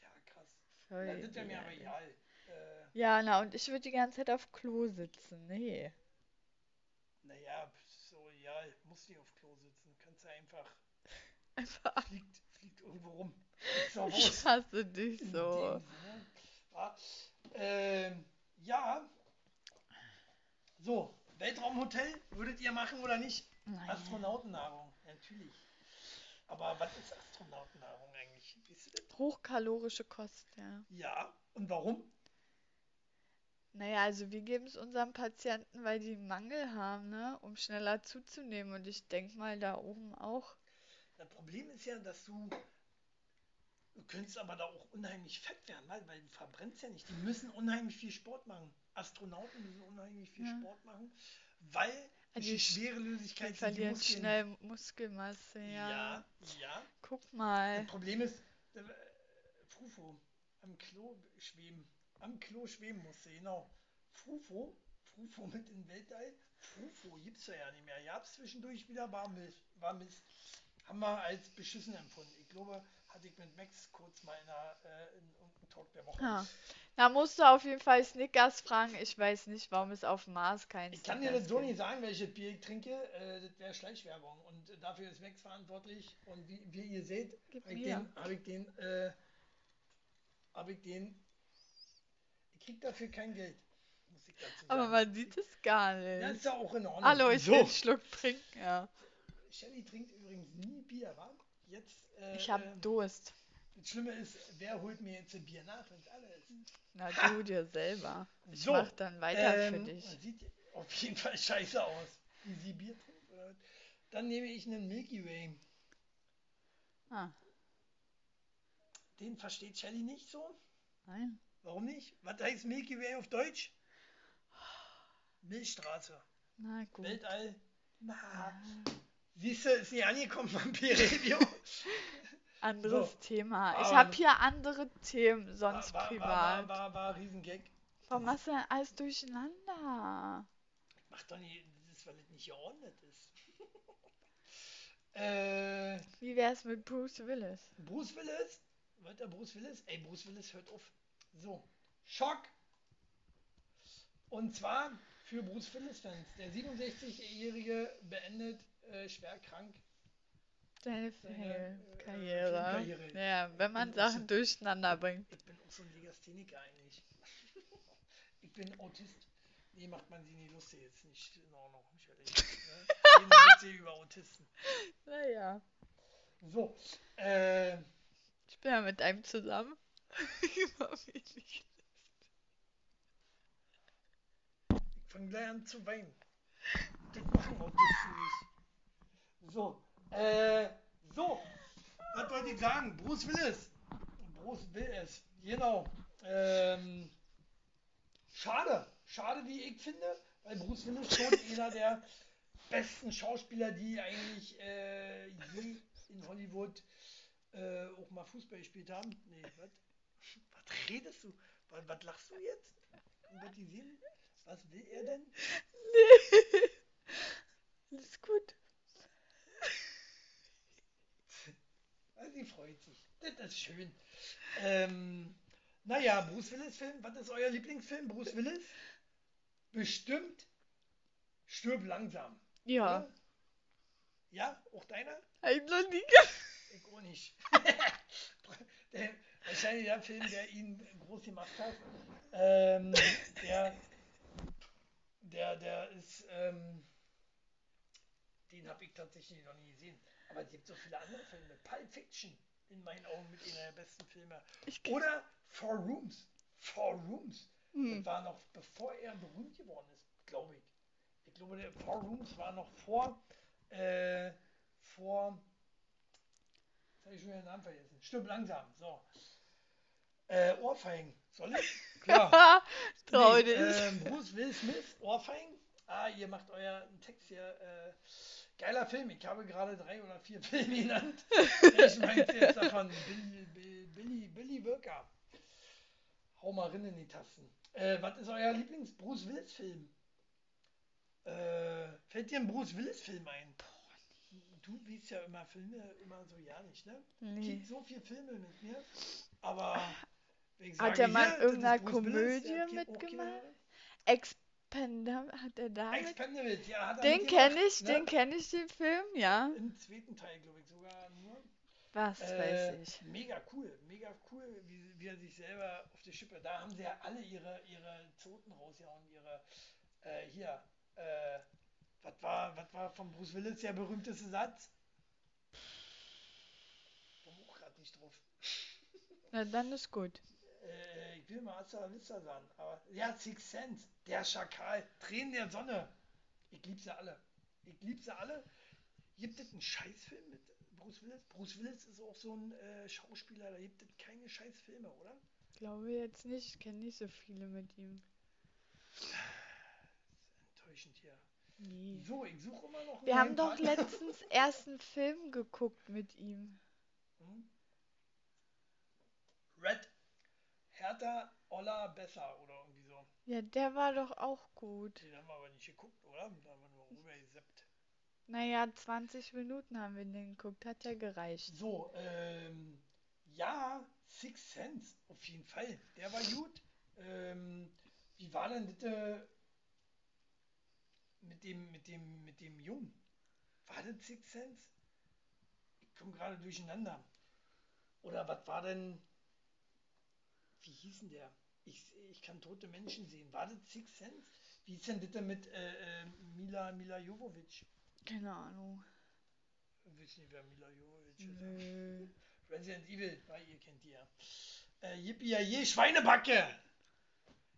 Ja, krass. Voll Ja, das wäre mir aber egal. Äh, Ja, na, und ich würde die ganze Zeit auf Klo sitzen. Nee. naja, so, ja, musst nicht auf Klo sitzen. Kannst du einfach, Einfach. fliegt, fliegt irgendwo rum. Ist Ich hasse dich so. dem Sinne. Ja, ähm, ja. So, Weltraumhotel, würdet ihr machen oder nicht? Nein. Astronautennahrung, natürlich. Aber was ist Astronautennahrung eigentlich? Hochkalorische Kost, ja. Ja, und warum? Naja, also wir geben es unseren Patienten, weil die einen Mangel haben, ne? Um schneller zuzunehmen. Und ich denke mal da oben auch. Das Problem ist ja, dass du, du könntest aber da auch unheimlich fett werden, weil, weil du verbrennst ja nicht. Die müssen unheimlich viel Sport machen. Astronauten müssen unheimlich viel Ja. Sport machen, weil Also die die sch- Schwerelosigkeit Die sind die verlieren Muskeln. schnell Muskelmasse, ja. ja, ja. Guck Das mal. Problem ist, äh, Frufo, am Klo schweben. Am Klo schweben musste, genau. Frufo, Frufo mit in Weltall. Frufo gibt's ja nicht mehr. Gab's zwischendurch wieder, war Mist. War Mist. Haben wir als beschissen empfunden. Ich glaube, hatte ich mit Max kurz mal in, einer, äh, in irgendeinem Talk der Woche. Ja. Da musst du auf jeden Fall Snickers fragen. Ich weiß nicht, warum es auf Mars kein Ich kann dir Snickers das so gibt. nicht sagen, welches Bier ich trinke. Äh, das wäre Schleichwerbung. Und äh, dafür ist Max verantwortlich. Und wie, wie ihr seht, Gib habe ich mir. den, habe ich den, äh, habe ich den, ich krieg dafür kein Geld, muss ich dazu sagen. Aber man sieht es gar Ja, nicht. ist ja auch in Ordnung. Hallo, ich will einen Schluck trinken, ja. Shelly trinkt übrigens nie Bier, wa? Jetzt, äh, Ich hab äh, Durst. Das Schlimme ist, wer holt mir jetzt ein Bier nach, wenn es alle ist? Na, Ha! du dir selber. Ich So, mach dann weiter für Ähm, dich. Sieht auf jeden Fall scheiße aus. Wie sie Bier trinkt. Dann nehme ich einen Milky Way. Ah, Den versteht Shelly nicht so. nein. Warum nicht? Was heißt Milky Way auf Deutsch? Milchstraße. Na gut. Weltall. Na, Ah, siehst du, ist nicht angekommen beim P-Radio. anderes So. Thema. Ich habe hier andere Themen, sonst war, war, privat. War, war, war Riesengag. Warum machst du denn alles durcheinander? Macht doch nicht, das ist, weil es nicht geordnet ist. äh, Wie wär's mit Bruce Willis? Bruce Willis. Weiter Bruce Willis. Ey, Bruce Willis hört auf. So. Schock. Und zwar für Bruce Willis-Fans. Der 67-Jährige beendet äh, schwer krank. Äh, Karriere. Filmkarriere. Ja, wenn man Sachen so- durcheinander bringt. Ich bin auch so ein Legastheniker eigentlich. ich bin Autist. Nee, macht man sie nie lustig. Ist nicht in Ordnung. Ich ehrlich. Ne? Witze über Autisten. Naja. So. Äh, Ich bin ja mit einem zusammen. Ich fange gleich an zu weinen. Das machen Autisten nicht. So, äh, so. Was wollte ich sagen? Bruce Willis. Bruce Willis, genau. Ähm, schade. Schade, wie ich finde, weil Bruce Willis schon einer der besten Schauspieler, die eigentlich äh, je in Hollywood äh, auch mal Fußball gespielt haben. Nee, was? Was redest du? Was, was lachst du jetzt? Die? Was will er denn? Nee. Alles gut. Sie freut sich. Das ist schön. Ähm, naja, Bruce Willis Film. Was ist euer Lieblingsfilm? Bruce Willis? Bestimmt. Stirb langsam. Ja. oder? Ja, auch deiner? Ich noch nie Ich auch nicht. der, wahrscheinlich der Film, der ihn groß gemacht hat. Ähm, der, der, der ist, ähm, den habe ich tatsächlich noch nie gesehen. Aber es gibt so viele andere Filme. Pulp Fiction, in meinen Augen mit einer der besten Filme. Oder Four Rooms. Four Rooms. Hm. Das war noch bevor er berühmt geworden ist, glaube ich. Ich glaube, der Four Rooms war noch vor, äh, vor, jetzt habe ich schon wieder den Namen vergessen. Stimmt langsam, so. Äh, Ohrfeigen, soll ich? Klar. Trau Nee, ähm, Bruce Will Smith, Ohrfeigen. Ah, ihr macht euren Text hier. Äh, geiler Film. Ich habe gerade drei oder vier Filme genannt. Ich meine jetzt davon Billy, Billy, Billy, Billy Wilker. Hau mal rein in die Tasten. Äh, was ist euer Lieblings-Bruce Willis-Film? Äh, fällt dir ein Bruce Willis-Film ein? Du liest ja immer Filme, immer so ja nicht, ne? Nee. So viele Filme mit mir, aber ich Hat sage, er mal in irgendeiner Komödie der auch mitgemacht? keine- Expendam hat er damit? Expendables, ja, hat er Den kenne ich, ne? den kenne ich, den Film, ja. Im zweiten Teil, glaube ich, sogar nur. Was Äh, weiß ich. Mega cool, mega cool, wie, wie er sich selber auf die Schippe. Da haben sie ja alle ihre, ihre Zoten rausgehauen, ihre, äh, hier, äh, was war, was war von Bruce Willis der berühmteste Satz? Komm auch gerade nicht drauf. Na, dann ist gut. Äh, ich will mal Vista sagen, aber ja, Six Sense, der Schakal, Tränen der Sonne. Ich lieb sie alle. Ich lieb sie alle. Gibt es einen Scheißfilm mit Bruce Willis? Bruce Willis ist auch so ein äh, Schauspieler, da gibt es keine Scheißfilme, oder? Glaube jetzt nicht, ich kenne nicht so viele mit ihm. Enttäuschend hier. Nee. So, ich suche immer noch Wir haben doch letztens erst einen Film geguckt mit ihm. Hm? Red, härter, Olla, besser oder irgendwie so. Ja, der war doch auch gut. Den haben wir aber nicht geguckt, oder? Da haben wir nur rübergesappt. Naja, 20 Minuten haben wir den geguckt, hat ja gereicht. So, ähm, ja, Six Sense, auf jeden Fall. Der war gut. Ähm, wie war denn das äh, mit dem, mit dem, mit dem Jungen? War das Six Sense? Ich komme gerade durcheinander. Oder was war denn, wie hieß denn der? Ich, ich kann tote Menschen sehen. War das Six Sense? Wie ist denn das denn mit äh, äh, Mila, Mila Jovovich? Keine Ahnung. Ich weiß nicht, wer Mila Jovovich ist. Nö. Resident Evil, weil ihr kennt die ja. Äh, Yippie, ja, je, Schweinebacke!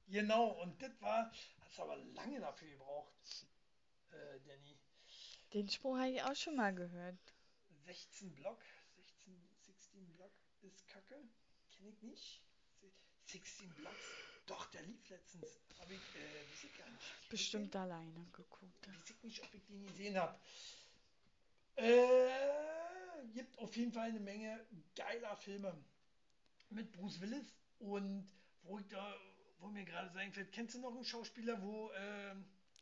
Genau, und das war, hast aber lange dafür gebraucht. äh, Danny. Den Spruch habe ich auch schon mal gehört. 16 Block, 16, 16 Block ist kacke. Kenne ich nicht. 16 Blocks. Doch, der lief letztens. Habe ich, äh, weiß ich gar nicht. Bestimmt alleine geguckt. Weiß ich nicht, ob ich den gesehen habe. Äh, gibt auf jeden Fall eine Menge geiler Filme mit Bruce Willis und wo ich da, wo mir gerade sagen fällt, kennst du noch einen Schauspieler, wo äh,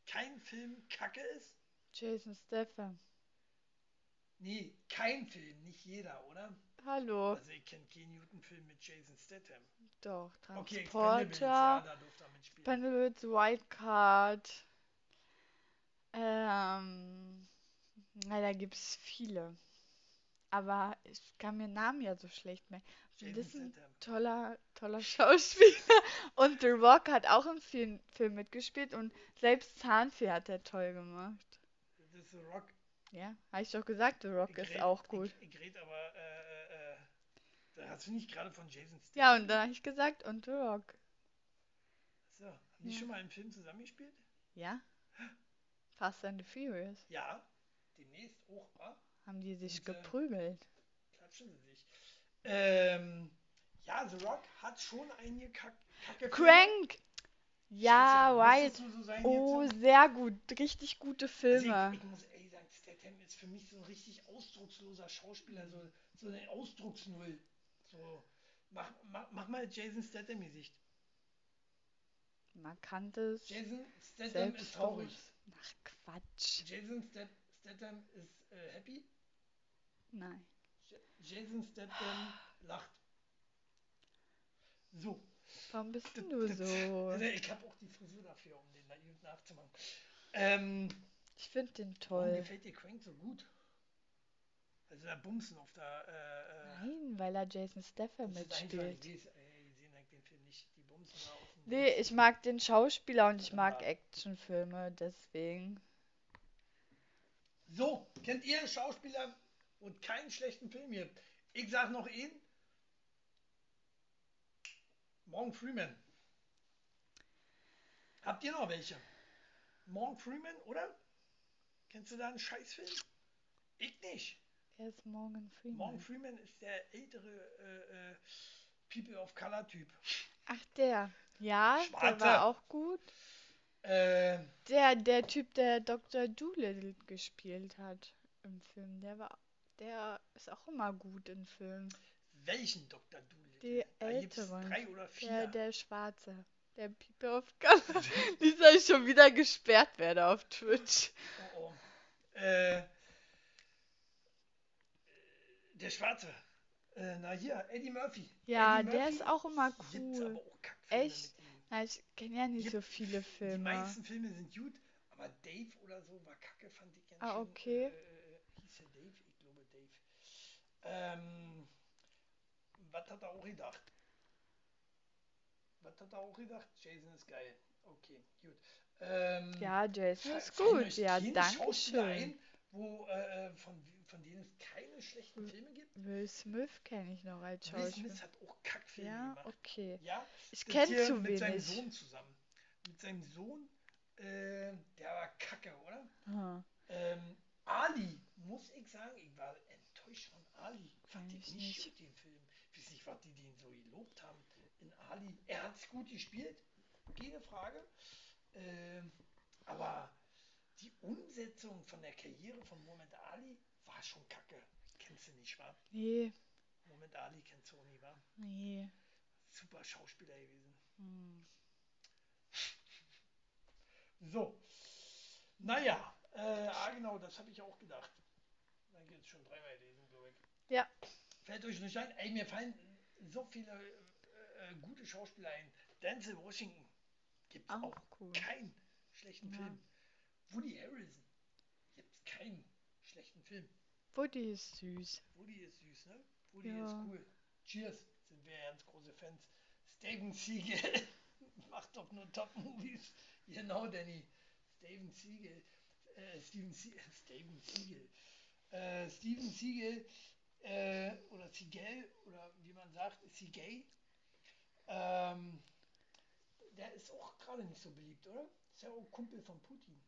kein Film kacke ist? Jason Statham. Nee, kein Film, nicht jeder, oder? Hallo. Also ich kenne keinen Newton-Film mit Jason Statham. Doch, Okay, ja, Transporter, er mitspielen. Expendables, Wildcard. Ähm, na, da gibt's viele. Aber ich kann mir Namen ja so schlecht merken. Das ist ein toller, toller Schauspieler. Und The Rock hat auch im Film, Film mitgespielt und selbst Zahnfee hat er toll gemacht. Das ist The Rock. Ja, habe ich doch gesagt, The Rock Ich ist red- auch gut. Ich, ich red aber, äh, da hast du nicht gerade von Jason Statham. Ja, und dann habe ich gesagt, und The Rock. So, haben die Ja. schon mal einen Film zusammengespielt? Ja? Fast and the Furious. Ja, demnächst auch, wa? Haben die sich Und, äh, geprügelt. Klatschen sie sich. Ähm, ja, The Rock hat schon einige Kack Kacke Crank! Ja, Scheiße, right. so sein Oh, jetzt? sehr gut. Richtig gute Also Filme. ich, ich muss ehrlich sagen, Statham ist für mich so ein richtig ausdrucksloser Schauspieler, so, so eine Ausdrucksnull. So, mach, mach, mach mal Jason Statham Gesicht. Markantes. Jason Statham ist traurig. Ach, Quatsch. Jason Stat Statham ist äh, happy. Nein. J Jason Statham lacht. So. Warum bist du so? Also ich habe auch die Frisur dafür, um den naiv nachzumachen. Ähm, Ich finde den toll. gefällt dir Crank so gut? Also da Bumsen auf der... Äh, äh, Nein, weil er Jason Statham mitspielt. da. Nee, ich mag den Schauspieler und ich mag Actionfilme, deswegen. So, kennt ihr einen Schauspieler und keinen schlechten Film hier? Ich sag noch ihn. Morgan Freeman. Habt ihr noch welche? Morgan Freeman, oder? Kennst du da einen Scheißfilm? Ich nicht. Er ist Morgan Morgan Freeman. Freeman ist der ältere äh, äh, People of Color Typ. Ach, der. Ja, der Schwarzer. war auch gut. Äh, Der, der Typ, der Dr. Doolittle gespielt hat im Film, der war, der ist auch immer gut in Filmen. welchen Dr. Doolittle? Die da älteren. drei oder vier. Der, der Schwarze. Der People of Color. Nicht, dass ich schon wieder gesperrt werde auf Twitch. Oh, oh. Äh, der Schwarze. Äh, na hier, Eddie Murphy. Ja, Eddie der Murphy. ist auch immer cool. auch Echt? Na, ich kenne ja nicht Gibt- so viele Die Filme. meisten Filme sind gut, aber Dave oder so war kacke, fand ich ganz Ah, schön. okay. Äh, äh, hieß der Dave? Ich glaube Dave. Ähm, was hat er auch gedacht? Was hat er auch gedacht? Jason ist geil. Okay, gut. Ähm, Ja, Jason ist gut. Ja, danke schön. ein, wo, äh, von, von denen es keine schlechten Filme gibt? Will Smith kenne ich noch als Will Schauspieler. Smith hat auch Kackfilme Ja, gemacht. okay. Ja, Ich kenne zu mit seinem wenig. Sohn zusammen. Mit seinem Sohn, äh, der war kacke, oder? Hm. Ähm, Ali, muss ich sagen, ich war enttäuscht von Ali. Fand ich ich nicht nicht. gut, den Film. Ich weiß nicht, was die den so gelobt haben. In Ali, er hat es gut gespielt, keine Frage. Ähm, aber die Umsetzung von der Karriere von Muhammad Ali war schon kacke. Kennst du nicht, wa? Nee, Muhammad Ali kennst du auch nie, wa? nee. Super Schauspieler gewesen. Hm. So. Naja, äh, ah, genau, das habe ich auch gedacht. Dann geht es schon dreimal gelesen, glaube ich. Ja. Fällt euch nicht ein? Ey, mir fallen so viele äh, äh, gute Schauspieler ein. Denzel Washington gibt Auch auch cool. keinen schlechten Ja. Film. Woody Harrelson gibt keinen schlechten Film. Woody ist süß. Woody ist süß, ne? Woody Ja. ist cool. Cheers, sind wir ganz große Fans. Steven Seagal macht doch nur Top-Movies. Genau, Danny. Steven Seagal. Äh, Steven, Sie Steven Seagal. Äh, Steven Seagal äh, oder Seagal oder wie man sagt, Seagal. Ähm, der ist auch gerade nicht so beliebt, oder? Ist ja auch Kumpel von Putin.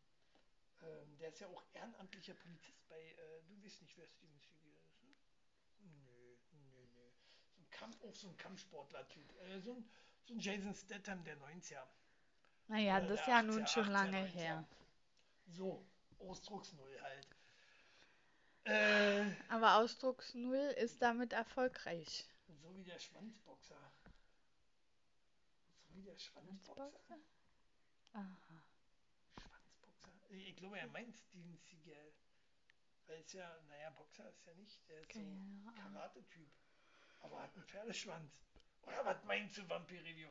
Ähm, der ist ja auch ehrenamtlicher Polizist bei, äh, du weißt nicht, wer Steven Seagal ist, ne? Nö, nö, nö. So ein Kampf, auch so ein Kampfsportler-Typ. Äh, so, ein, so ein Jason Statham der 90er. Naja, Oder das ist ja nun 80er, schon 80er, lange 90er. her. So, Ausdrucksnull halt. Äh, Aber Ausdrucksnull ist damit erfolgreich. so wie der Schwanzboxer. So wie der Schwanzboxer. Schwanzboxer? Aha. Ich glaube, er meint Steven Seagal. Weil es ja, naja, Boxer ist ja nicht. Der ist so ein Ahnung. Karate-Typ. Aber hat einen Pferdeschwanz. Oder was meinst du, Vampir Review?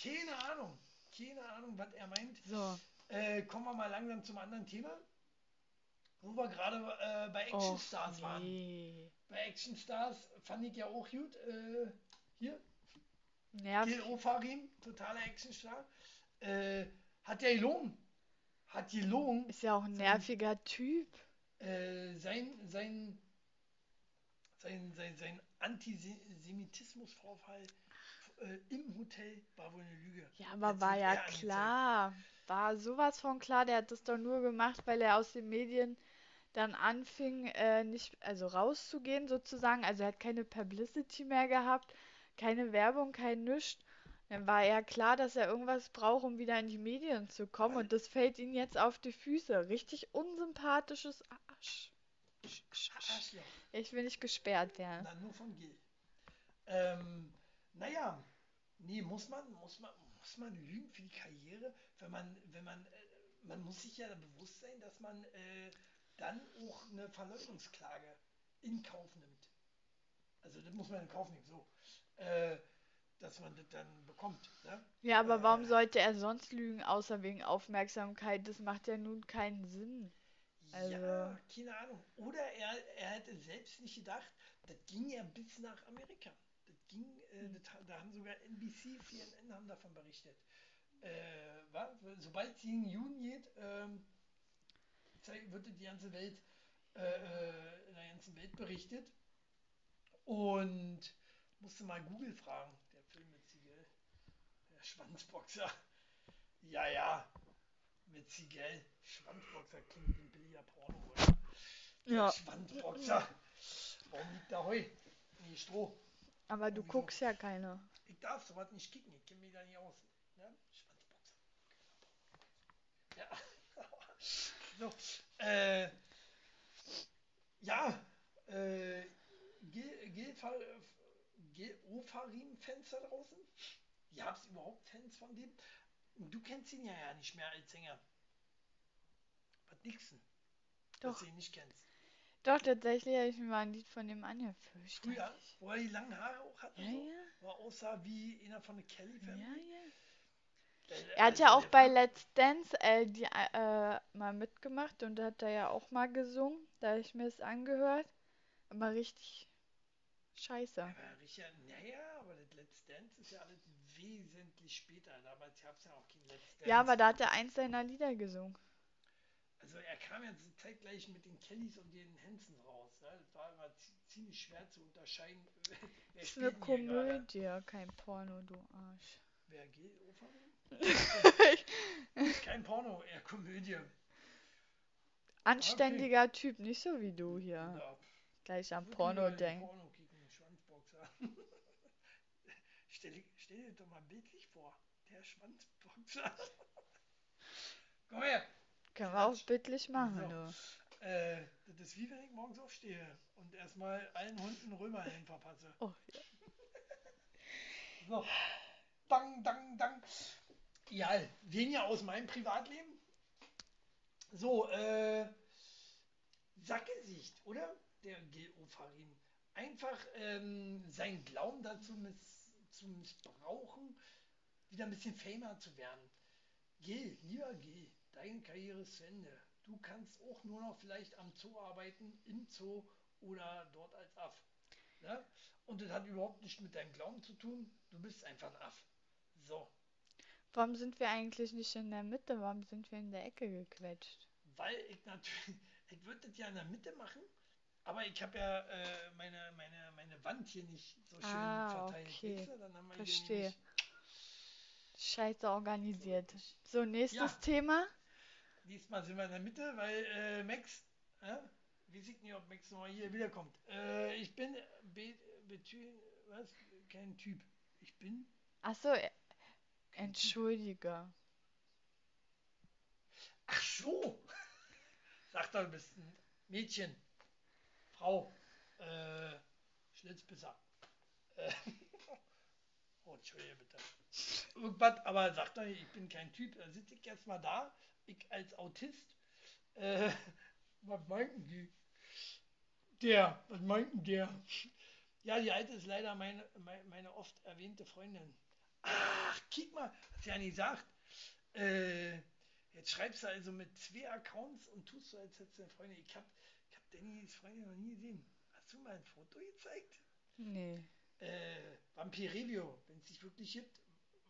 Keine Ahnung. Keine Ahnung, was er meint. So. Äh, kommen wir mal langsam zum anderen Thema. Wo wir gerade äh, bei Action Och, Stars waren. nee. Bei Action Stars fand ich ja auch gut. Äh, hier, Nerv. Gil Ofarim, totaler Actionstar. Äh, hat ja gelogen. Hat gelogen. Ist ja auch ein nerviger Typ. Äh, sein, sein, sein, sein, sein Antisemitismusvorfall äh, im Hotel war wohl eine Lüge. Ja, aber Jetzt war ja er angezeigt. klar. War sowas von klar. Der hat das doch nur gemacht, weil er aus den Medien dann anfing, äh, nicht, also rauszugehen sozusagen. Also er hat keine Publicity mehr gehabt, keine Werbung, kein Nichts. Dann war ja klar, dass er irgendwas braucht, um wieder in die Medien zu kommen. Und das fällt ihm jetzt auf die Füße. Richtig unsympathisches Arsch. Arschloch. Ich will nicht gesperrt werden. Na, nur von Gil. Ähm, naja, nee, muss man, muss man, muss man lügen für die Karriere, wenn man, wenn man, äh, man muss sich ja bewusst sein, dass man äh, dann auch eine Verleugnungsklage in Kauf nimmt. Also das muss man in Kauf nehmen, so. Äh, dass man das dann bekommt. Ne? Ja, aber warum Äh. sollte er sonst lügen, außer wegen Aufmerksamkeit? Das macht ja nun keinen Sinn. Also- Ja, keine Ahnung. Oder er, er hätte selbst nicht gedacht, das ging ja bis nach Amerika. Das ging, äh, das, ha- da haben sogar NBC, CNN haben davon berichtet. Äh, wa? Sobald es in Juni geht, ähm, wird die ganze Welt, äh, äh, in der ganzen Welt berichtet. Und musste mal Google fragen, der Film mit Siegel, der Schwanzboxer. Ja, ja, mit Siegel, Schwanzboxer klingt wie ein billiger Porno, oder? Ja. Schwanzboxer. Warum liegt da Heu? Nee, Stroh. Aber du Wieso? guckst ja keine. Ich darf sowas nicht kicken, ich kenne mich da nicht aus. Ne? Schwanzboxer. Ja. so, äh, ja, äh, Gil, Gil, Gil Ofarim-Fans da draußen? Gab es überhaupt Fans von dem? Du kennst ihn ja, ja nicht mehr als Sänger. Was Dixon? Doch. Dass du ihn nicht kennst. Doch, tatsächlich habe ich mir mal ein Lied von dem angehört. Früher, wo er die langen Haare auch hatte, Ja, so, ja. wo er aussah wie einer von der Kelly Ja, Family. ja. Äh, Er hat also ja auch der bei Let's Dance äh, die, äh, mal mitgemacht und da hat er ja auch mal gesungen. Da habe ich mir das angehört. Aber richtig scheiße. Aber Richard, naja, aber das Let's Dance ist ja alles wesentlich später. Damals gab es ja auch kein Let's Dance. Ja, aber da hat er eins seiner Lieder gesungen. Also er kam ja zeitgleich mit den Kellys und den Hansons raus. Ja? Das war immer zi- ziemlich schwer zu unterscheiden. wer Das ist eine? Komödie, kein Porno, du Arsch. Wer geht? Kein Porno, eher Komödie. Anständiger Typ, nicht so wie du hier. Ja, Gleich am Porno denken. Porno kicken, Schwanzboxer. stell, stell dir doch mal bildlich vor. Der Schwanzboxer. Komm her. Können wir auch bildlich machen, So. du. Äh, das ist wie wenn ich morgens aufstehe und erstmal allen Hunden Römerhelm verpasse. Oh, ja. So. Dang, dang, dang. Ja, weniger aus meinem Privatleben. So, äh, Sackgesicht, oder? Der Gil Ofarim. Einfach ähm, seinen Glauben dazu miss zu missbrauchen, wieder ein bisschen famer zu werden. Gil, lieber Gil, deine Karriere ist zu Ende. Du kannst auch nur noch vielleicht am Zoo arbeiten, im Zoo oder dort als Aff. Ne? Und das hat überhaupt nichts mit deinem Glauben zu tun. Du bist einfach ein Aff. So, Warum sind wir eigentlich nicht in der Mitte? Warum sind wir in der Ecke gequetscht? weil ich natürlich, ich würde das ja in der Mitte machen, aber ich habe ja äh, meine, meine, meine Wand hier nicht so schön Ah, verteilt. okay. Verstehe. Scheiße organisiert. So, nächstes Ja. Thema. diesmal sind wir in der Mitte, weil äh, Max, äh, weiß ich nicht, ob Max nochmal hier wiederkommt. Äh, ich bin be, betü- was? Kein Typ. Ich bin. Achso, äh, entschuldige. Ach so! Sag doch, du bist ein Mädchen. Frau. Äh, Schlitzbisser. Äh, oh, entschuldige bitte. Irgendwas, aber sag doch ich bin kein Typ. Da sitze ich erstmal da, ich als Autist. Äh, was meinten die? Der, was meinten der? Ja, die alte ist leider meine, meine, meine oft erwähnte Freundin. Ach, kick mal, hast ja nicht gesagt. Äh, jetzt schreibst du also mit zwei Accounts und tust so, als hättest du eine Freundin. Ich hab, hab Dannys Freundin noch nie gesehen. Hast du mal ein Foto gezeigt? Nee. Äh, Vampirevio, wenn es dich wirklich gibt,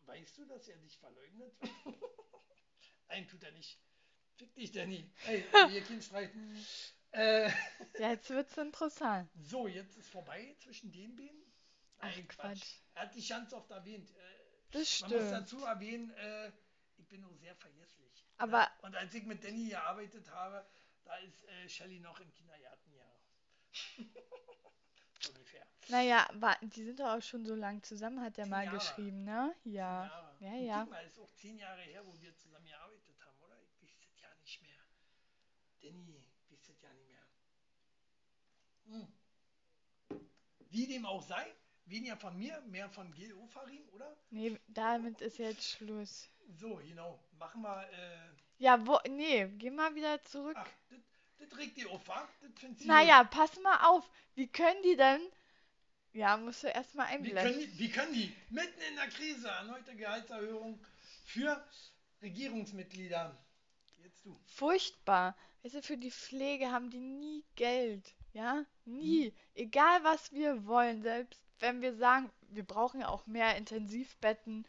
weißt du, dass er dich verleugnet? Nein, tut er nicht. Fick dich, Danny. Ey, wir Kind streiten. Äh, Ja, jetzt wird's interessant. so, jetzt ist vorbei zwischen den beiden. Ach, Nein, Quatsch. Er hat die ganz oft erwähnt. Äh, Das man muss stimmt. dazu erwähnen, äh, ich bin nur sehr vergesslich. Aber- Ja? Und als ich mit Danny gearbeitet habe, da ist äh, Shelly noch im Kindergarten, ja. so ungefähr. Naja, die sind doch auch schon so lang zusammen, hat er mal Jahre. geschrieben, ne? Ja. Ja, Und ja. Guck mal, ist auch zehn Jahre her, wo wir zusammen gearbeitet haben, oder? Ich weiß das ja nicht mehr. Danny, ich weiß das ja nicht mehr. Hm. Wie dem auch sei, weniger von mir, mehr von Gil Ofarim, oder? Nee, damit ist jetzt Schluss. So, genau. Machen wir, äh, Ja, wo, nee, geh mal wieder zurück. ach, das- regt die auf, wa? Das findet sie Naja, pass mal auf. Wie können die denn? Ja, musst du erstmal. Wie können, einblenden. die, wie können die mitten in der Krise erneute Gehaltserhöhung für Regierungsmitglieder? Jetzt du. Furchtbar. Weißt du, für die Pflege haben die nie Geld. Ja? Nie. Egal, was wir wollen. Selbst wenn wir sagen, wir brauchen ja auch mehr Intensivbetten,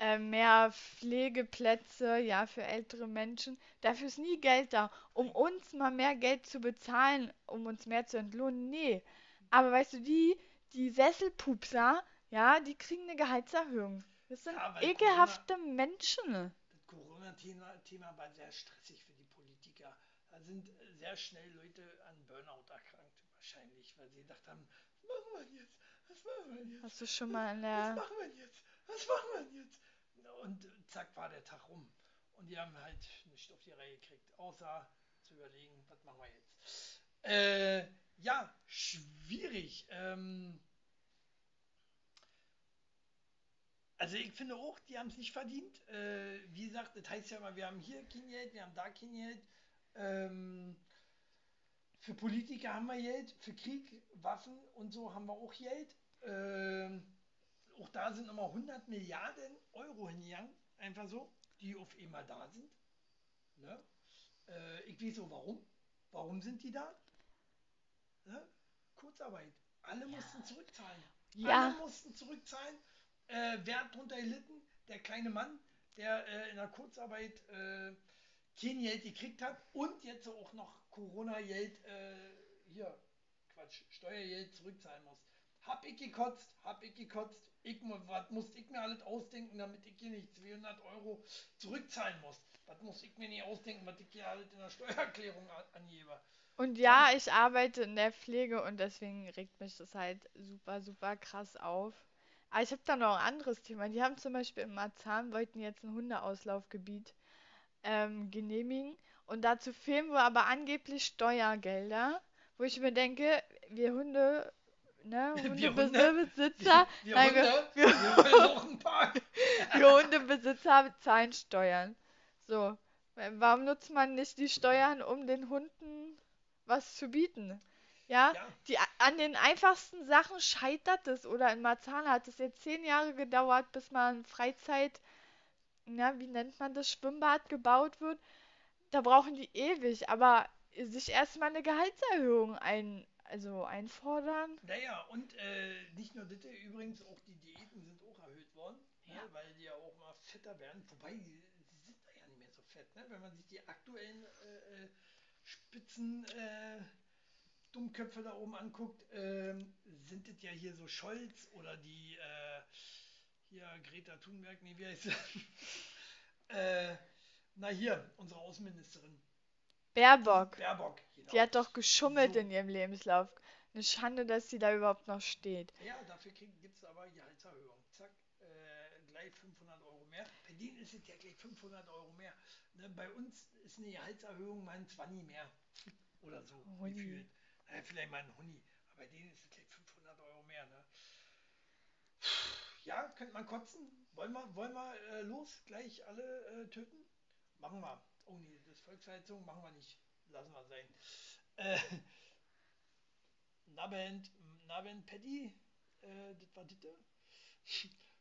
äh, mehr Pflegeplätze, ja, für ältere Menschen. Dafür ist nie Geld da. Um uns mal mehr Geld zu bezahlen, um uns mehr zu entlohnen, nee. Aber weißt du, die, die Sesselpupser, ja, die kriegen eine Gehaltserhöhung. Das sind Ja, ekelhafte Menschen. Das Corona-Thema Thema war sehr stressig für die Politiker. Da sind sehr schnell Leute an Burnout erkrankt, wahrscheinlich, weil sie gedacht haben, was machen wir jetzt? Was machen wir jetzt? Hast du schon mal in Was der machen wir jetzt? Was machen wir jetzt? Und zack war der Tag rum. Und die haben halt nicht auf die Reihe gekriegt, außer zu überlegen, was machen wir jetzt? Äh, ja, schwierig. Ähm, also ich finde auch, die haben es nicht verdient. Äh, wie gesagt, das heißt ja immer, wir haben hier kein Geld, wir haben da kein Geld. Ähm, für Politiker haben wir Geld, für Krieg, Waffen und so haben wir auch Geld. Ähm, auch da sind nochmal 100 Milliarden Euro hingegangen, einfach so, die auf einmal da sind. Ne? Äh, ich weiß auch warum. Warum sind die da? Ne? Kurzarbeit. Alle mussten zurückzahlen. Ja. Alle mussten zurückzahlen. Äh, wer hat drunter gelitten? Der kleine Mann, der äh, in der Kurzarbeit äh, kein Geld gekriegt hat und jetzt auch noch Corona-Geld, äh, hier, Quatsch, Steuergeld zurückzahlen muss. Hab ich gekotzt, hab ich gekotzt. Ich, was musste ich mir alles ausdenken, damit ich hier nicht 200 Euro zurückzahlen muss? Was muss ich mir nicht ausdenken, was ich hier alles in der Steuererklärung angebe? Und ja, ich arbeite in der Pflege und deswegen regt mich das halt super, super krass auf. Aber ich habe da noch ein anderes Thema. Die haben zum Beispiel in Marzahn, wollten jetzt ein Hundeauslaufgebiet ähm, genehmigen und dazu fehlen wohl aber angeblich Steuergelder, wo ich mir denke, wir Hunde, ne? Hundebesitzer, Wir, nein, Hunde, wir, wir wir, Hundebesitzer zahlen Steuern. So, warum nutzt man nicht die Steuern, um den Hunden was zu bieten? Ja, Ja. die, an den einfachsten Sachen scheitert es. Oder in Marzahn hat es jetzt zehn Jahre gedauert, bis mal ein Freizeit, na, wie nennt man das, Schwimmbad gebaut wird. Da brauchen die ewig, aber sich erstmal eine Gehaltserhöhung ein, also einfordern. Naja, und äh, nicht nur das, übrigens auch die Diäten sind auch erhöht worden, Ja. ne, weil die ja auch mal fetter werden. Wobei, sie sind ja nicht mehr so fett. Ne? Wenn man sich die aktuellen äh, äh, Spitzen äh, Dummköpfe da oben anguckt, ähm, sind das ja hier so Scholz oder die äh, hier Greta Thunberg, nee, wie heißt sie? äh, Na hier, unsere Außenministerin. Baerbock. Baerbock, genau. Die hat doch geschummelt So. in ihrem Lebenslauf. Eine Schande, dass sie da überhaupt noch steht. Ja, dafür gibt es aber Gehaltserhöhung. Zack, äh, gleich 500 Euro mehr. Bei denen ist es ja gleich 500 Euro mehr. Ne, bei uns ist eine Gehaltserhöhung mal ein 20 mehr. Oder so, Huni. Naja, vielleicht mal ein Huni. Aber bei denen ist es gleich 500 Euro mehr. Ne? Ja, könnte man kotzen. Wollen wir, wollen wir äh, los gleich alle äh, töten? Machen wir. Oh nee, das Volksverhetzung machen wir nicht. Lassen wir sein. Äh, Nabend, Nabend Paddy, äh, das war Ditte.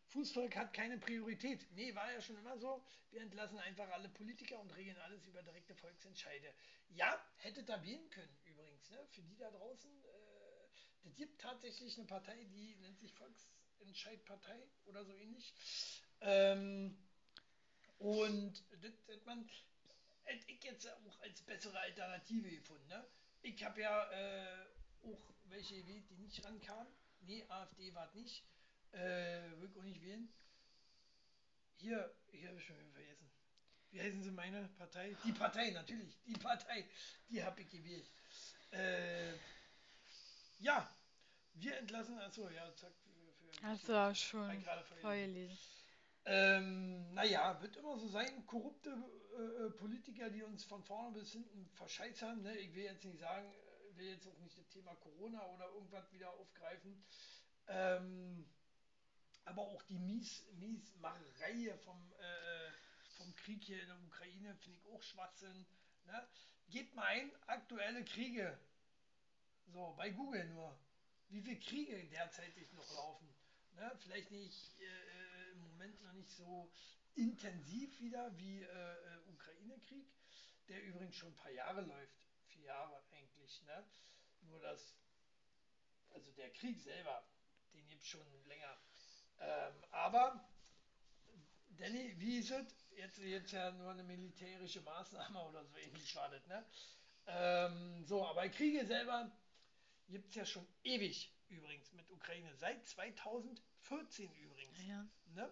Fußvolk hat keine Priorität. Nee, war ja schon immer so. Wir entlassen einfach alle Politiker und regeln alles über direkte Volksentscheide. Ja, hätte da wählen können übrigens. Ne? Für die da draußen, äh, das gibt tatsächlich eine Partei, die nennt sich Volksentscheidpartei oder so ähnlich. Ähm, und das hat man, hätte ich jetzt auch als bessere Alternative gefunden. Ne? Ich habe ja äh, auch welche gewählt, die nicht rankamen. Nee, AfD war es nicht. Äh, will ich auch nicht wählen. Hier, hier habe ich schon wieder vergessen. Wie heißen sie meine Partei? Die Partei, natürlich. Die Partei. Die habe ich gewählt. Äh, ja, wir entlassen, achso, ja, zack. Für, für, Hast du auch schon vorgelesen. Ähm, naja, wird immer so sein, korrupte äh, äh, Politiker, die uns von vorne bis hinten verscheißern. Ne? Ich will jetzt nicht sagen, äh, will jetzt auch nicht das Thema Corona oder irgendwas wieder aufgreifen. Ähm, aber auch die Mies, Miesmacherei vom, äh, vom Krieg hier in der Ukraine finde ich auch Schwachsinn. Ne? Gebt mal ein, aktuelle Kriege. So, bei Google nur. Wie viele Kriege derzeitig noch laufen. Ne? Vielleicht nicht äh, im Moment noch nicht so intensiv wieder wie äh, äh, Ukraine-Krieg, der übrigens schon ein paar Jahre läuft. Vier Jahre eigentlich. Ne? Nur das, also der Krieg selber, den gibt es schon länger. Ähm, aber, Danny, wie ist es? Jetzt, jetzt ja nur eine militärische Maßnahme oder so ähnlich war das, ne? Ähm, so, aber Kriege selber gibt es ja schon ewig übrigens mit Ukraine. Seit 2014 übrigens. Ja. Ne?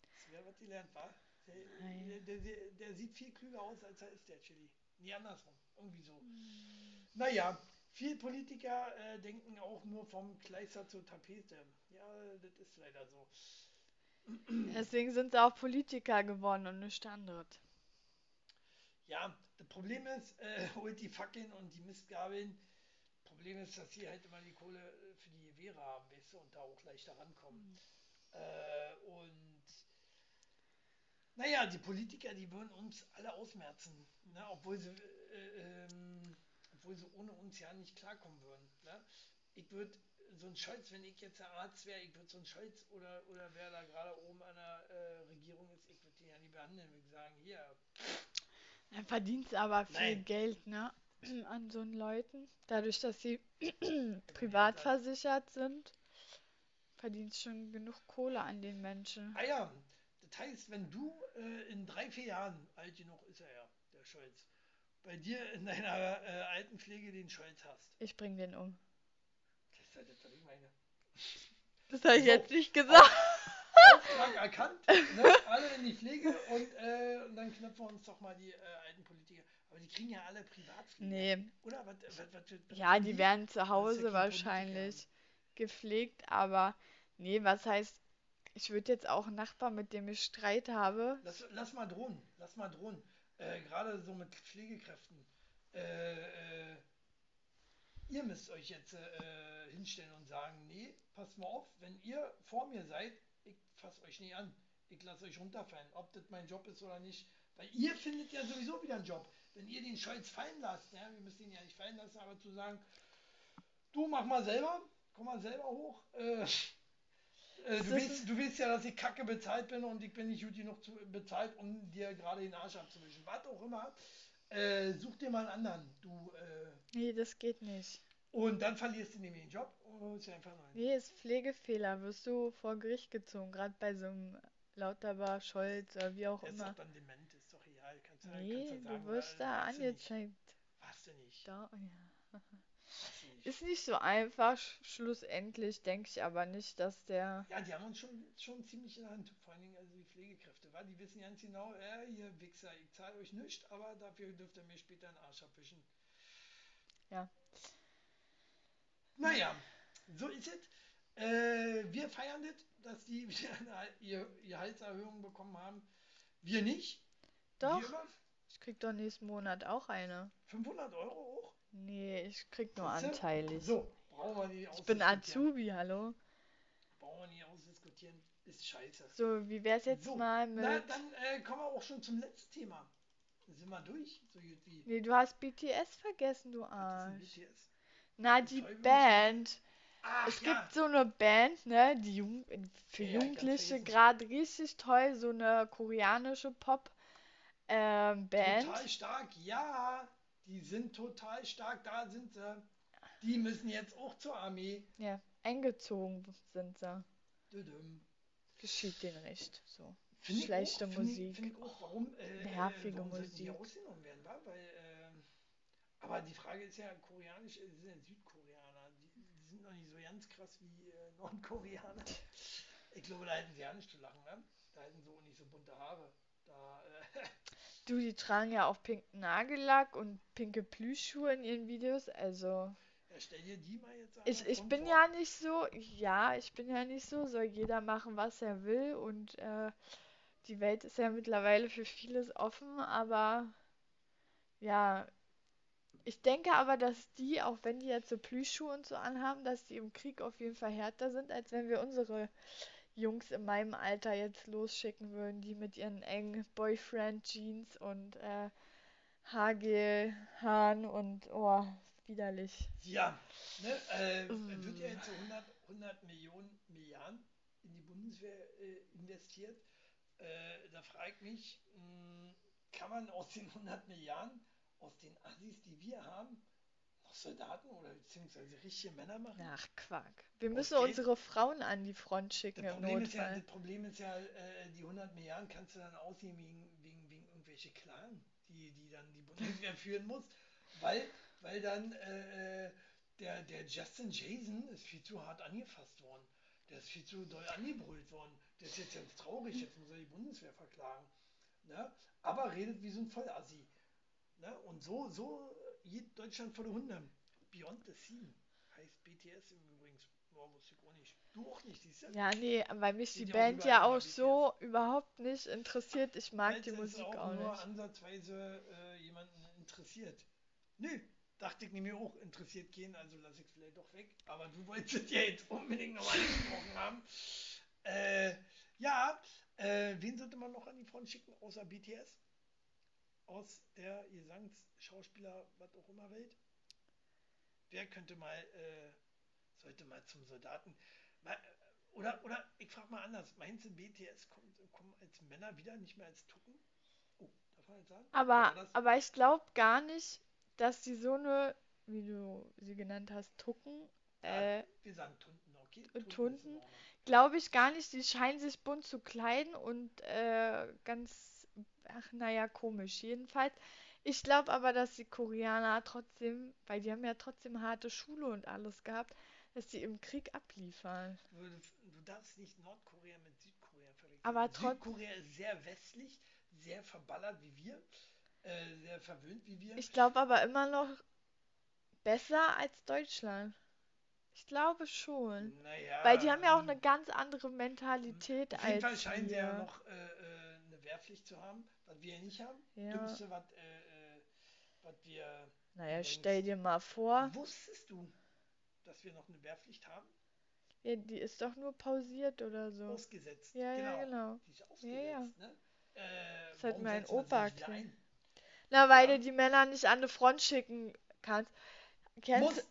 Das wäre was gelernt war. Der, Ah, der, der, der, der sieht viel klüger aus, als er ist, der Chili. Nie andersrum. Irgendwie so. Hm. Naja, viele Politiker äh, denken auch nur vom Kleister zur Tapete. Ja, das ist leider so. Deswegen sind sie auch Politiker geworden und nicht anderes. Ja, das Problem ist, äh, holt die Fackeln und die Mistgabeln. Problem ist, dass sie halt immer die Kohle äh, für die Gewehre haben, weißt du, und da auch leichter rankommen. Äh, und naja, die Politiker, die würden uns alle ausmerzen, ne? obwohl, sie, äh, ähm, obwohl sie ohne uns ja nicht klarkommen würden. Ne? Ich würde so ein Scholz, wenn ich jetzt der Arzt wäre, ich würde so ein Scholz oder, oder wer da gerade oben an der äh, Regierung ist, ich würde den ja nie behandeln, würde sagen, hier, Dann verdienst du aber viel Nein. Geld, ne? An so einen Leuten. Dadurch, dass sie privat versichert sind, verdienst schon genug Kohle an den Menschen. Ah ja, das heißt, wenn du äh, in drei, vier Jahren, alt genug ist er ja, der Scholz, bei dir in deiner äh, Altenpflege den Scholz hast, Ich bring den um. das ist halt das, was ich meine. Das habe ich So. jetzt nicht gesagt. Auftrag erkannt, ne? alle in die Pflege und, äh, und dann knöpfen wir uns doch mal die äh, alten Politiker. Aber die kriegen ja alle Privatpflege. Nee, Oder was, was, was, ja, die werden zu Hause wahrscheinlich gepflegt, aber nee, was heißt, ich würde jetzt auch einen Nachbar, mit dem ich Streit habe, Lass, lass mal drohen, lass mal drohen. Äh, Gerade so mit Pflegekräften. Äh, äh, ihr müsst euch jetzt äh, hinstellen und sagen, nee, passt mal auf, wenn ihr vor mir seid, ich fasse euch nie an. Ich lasse euch runterfallen, ob das mein Job ist oder nicht. Weil ihr findet ja sowieso wieder einen Job. Wenn ihr den Scholz fallen lasst, ja, wir müssen ihn ja nicht fallen lassen, aber zu sagen, du mach mal selber, komm mal selber hoch. Äh, äh, du, ist- du weißt ja, dass ich kacke bezahlt bin und ich bin nicht gut genug zu, bezahlt, um dir gerade den Arsch abzuwischen. Was auch immer. Äh, such dir mal einen anderen. Du, äh, nee, das geht nicht. und dann verlierst du nämlich den Job und dir einfach neuen. Nee, ist Pflegefehler, wirst du vor Gericht gezogen, gerade bei so einem Lauterbach, Scholz oder wie auch Der ist immer. doch dann dement, ist doch egal. Kannst, du- Nee, kannst du sagen, wirst äh, da angezeigt. Warst du nicht. Da, ja. Nicht. Ist nicht so einfach, sch- schlussendlich denke ich aber nicht, dass der. Ja, die haben uns schon, schon ziemlich in der Hand. Vor allen Dingen also die Pflegekräfte, weil die wissen ganz genau, äh, ihr Wichser, ich zahle euch nichts, aber dafür dürft ihr mir später einen Arsch abwischen. Ja. Naja, so ist es. Äh, wir feiern das, dass die wieder eine, ihr, ihr Gehaltserhöhung bekommen haben. Wir nicht. Doch, ich krieg doch nächsten Monat auch eine. 500 Euro hoch. Nee, ich krieg nur Siehste? anteilig. So, brauchen wir nicht Ich bin. Azubi, hallo. Brauchen wir nicht ausdiskutieren. Ist scheiße. So, wie wär's jetzt So, mal Na, mit. dann äh, kommen wir auch schon zum letzten Thema. Sind wir durch? So gut wie. Nee, du hast BTS vergessen, du Arsch. BTS? Na, die. Band. Ach, Es ja. gibt so eine Band, ne, die Jung für Ja, Jugendliche gerade richtig toll, so eine koreanische Pop ähm, Band. Total stark, ja. Die sind total stark, da sind sie. Die müssen jetzt auch zur Armee. Ja, eingezogen sind sie. Düdüm. Geschieht denen nicht. So. Find Schlechte auch, find Musik. Ich, find ich auch, warum, äh, Nervige äh, warum sollten die Musik. ausgenommen werden? Weil, äh, aber die Frage ist ja, koreanisch, äh, sind ja Südkoreaner, die, die sind noch nicht so ganz krass wie äh, Nordkoreaner. Ich glaube, da hätten sie ja nicht zu lachen, ne? Da hätten sie auch nicht so bunte Haare. Da, äh, Du, die tragen ja auch pinken Nagellack und pinke Plüschschuhe in ihren Videos. Also, ja, stell dir die mal jetzt an. ich, ich bin ja nicht so, ja, ich bin ja nicht so, soll jeder machen, was er will. Und äh, die Welt ist ja mittlerweile für vieles offen, aber ja, ich denke aber, dass die, auch wenn die jetzt so Plüschschuhe und so anhaben, dass die im Krieg auf jeden Fall härter sind, als wenn wir unsere Jungs in meinem Alter jetzt losschicken würden, die mit ihren engen Boyfriend-Jeans und äh, Hagelhaaren und oh, widerlich. Ja, ne, äh, Mm. wird ja jetzt so 100, 100 Millionen Milliarden in die Bundeswehr äh, investiert. Äh, da frage ich mich, mh, kann man aus den 100 Milliarden, aus den Assis, die wir haben, noch Soldaten oder beziehungsweise richtige Männer machen? Ach, Quark. Wir müssen Okay. unsere Frauen an die Front schicken Das im Problem, ist ja, das Problem ist ja, äh, die 100 Milliarden kannst du dann ausgeben wegen, wegen, wegen irgendwelche Clan, die, die dann die Bundeswehr führen muss, weil, weil dann äh, äh, der, der Justin Jason ist viel zu hart angefasst worden. Der ist viel zu doll angebrüllt worden. Der ist jetzt ganz traurig, jetzt muss er die Bundeswehr verklagen. Ne? Aber redet wie so ein Vollassi. Ne? Und so, so Deutschland vor die Hunde. Beyond the Scene heißt BTS im Übrigen. Ja, wusste ich auch nicht. Du auch nicht, siehst du? Ja, nee, weil mich die auch Band ja auch BTS. so überhaupt nicht interessiert. Ich mag die Musik auch, auch nur nicht. ansatzweise äh, jemanden interessiert. Nö, dachte ich nämlich auch, interessiert gehen, also lasse ich es vielleicht doch weg. Aber du wolltest ja jetzt unbedingt noch angesprochen haben. Äh, ja, äh, wen sollte man noch an die Front schicken, außer BTS? Aus der Gesangs-, Schauspieler, was auch immer Welt? Wer könnte mal, äh, sollte mal zum Soldaten. Mal, äh, oder, oder ich frage mal anders, meinst du, BTS kommt, kommen als Männer wieder, nicht mehr als Tucken? Oh, darf man jetzt sagen? Aber, das- aber ich glaube gar nicht, dass die so eine, wie du sie genannt hast, Tucken, Ja, äh, wir sagen Tunten, okay? in Tunten? Ordnung. glaube ich gar nicht. Die scheinen sich bunt zu kleiden und äh, ganz, ach naja, komisch. Jedenfalls, ich glaube aber, dass die Koreaner trotzdem, weil die haben ja trotzdem harte Schule und alles gehabt, dass die im Krieg abliefern. Du, du darfst nicht Nordkorea mit Südkorea verwechseln. Aber trotz- Südkorea ist sehr westlich, sehr verballert wie wir, äh, sehr verwöhnt wie wir. Ich glaube aber immer noch besser als Deutschland. Ich glaube schon. naja, Weil die haben ja auch ähm, eine ganz andere Mentalität Auf jeden Fall als scheinen sie ja noch äh, Wehrpflicht zu haben, was wir ja nicht haben. Ja. Dümmste, was äh, äh, was wir. Naja, denkst. stell dir mal vor, Wusstest du, dass wir noch eine Wehrpflicht haben? ja, die ist doch nur pausiert oder so. Ausgesetzt. Ja, genau. ja, genau. Die ist Ja, ausgesetzt, ja. ne? Äh, Das hat mein Opa erklärt. Na, weil Ja. du die Männer nicht an die Front schicken kannst. Kennst Muss.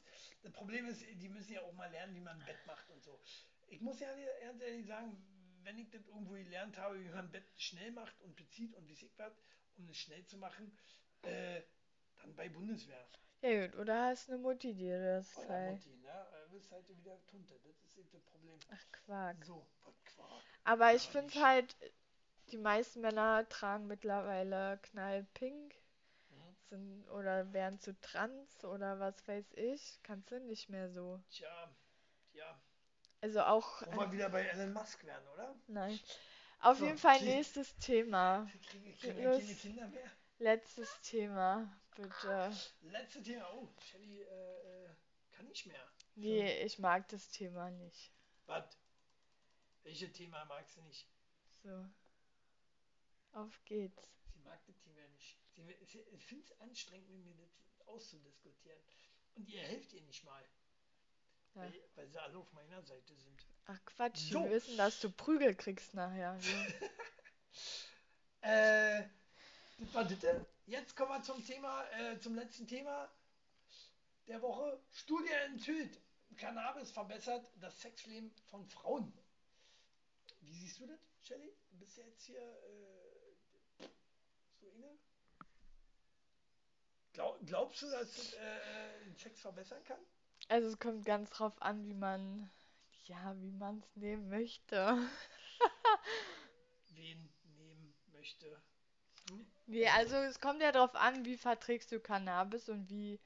Das Problem ist, die müssen ja auch mal lernen, wie man ein Bett macht und so. Ich muss ja ehrlich sagen, wenn ich das irgendwo gelernt habe, wie man Bett schnell macht und bezieht und wie sich was, um es schnell zu machen, äh, dann bei Bundeswehr. Ja gut, oder hast eine Mutti, die dir das Oder zeigt. Mutti, ne? Äh, bist halt wieder Tunte. Das ist eben das Problem. Ach, Quark. So, was Quark. Aber ich Ja, finde nicht. halt, die meisten Männer tragen mittlerweile knallpink. Mhm. sind oder werden zu trans oder was weiß ich, kannst du nicht mehr so. Tja, ja. Also auch. Wo wir wieder bei Elon Musk werden, oder? Nein. Auf So, jeden Fall die- nächstes Thema. Wir kriegen, kriegen Los. keine Kinder mehr. Letztes Thema, bitte. Letzte Thema. Oh, Shelly äh, äh, kann nicht mehr. Nee, ich mag das Thema nicht. Was? Welches Thema magst du nicht? So. Auf geht's. Sie mag das Thema nicht. Sie, sie findet es anstrengend, mit mir das auszudiskutieren. Und ihr helft ihr nicht mal. Ja. Weil, weil sie alle auf meiner Seite sind. Ach Quatsch, So. wir wissen, dass du Prügel kriegst nachher. Äh, das war das. Jetzt kommen wir zum Thema, äh, zum letzten Thema der Woche. Studie enthüllt. Cannabis verbessert das Sexleben von Frauen. Wie siehst du das, Shelly? Du bist ja jetzt hier äh, so inne. Glaub, glaubst du, dass das äh, den Sex verbessern kann? Also es kommt ganz drauf an, wie man, ja, wie man es nehmen möchte. Wen nehmen möchte? Du? Nee, also es kommt ja drauf an, wie verträgst du Cannabis und wie,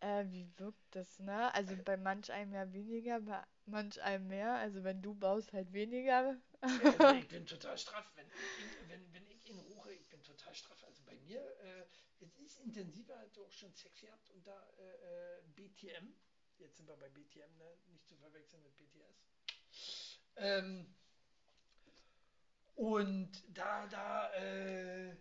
äh, wie wirkt das, ne? Also bei manch einem ja weniger, bei manch einem mehr. Also wenn du baust, halt weniger. Also ich bin total straff. Wenn ich, wenn, wenn ich ihn ruche, ich bin total straff. Also bei mir, äh, es ist intensiver, hat auch schon Sex gehabt unter äh, äh, BTM. Jetzt sind wir bei BTM, ne? nicht zu verwechseln mit BTS. Ähm, und da, da, äh,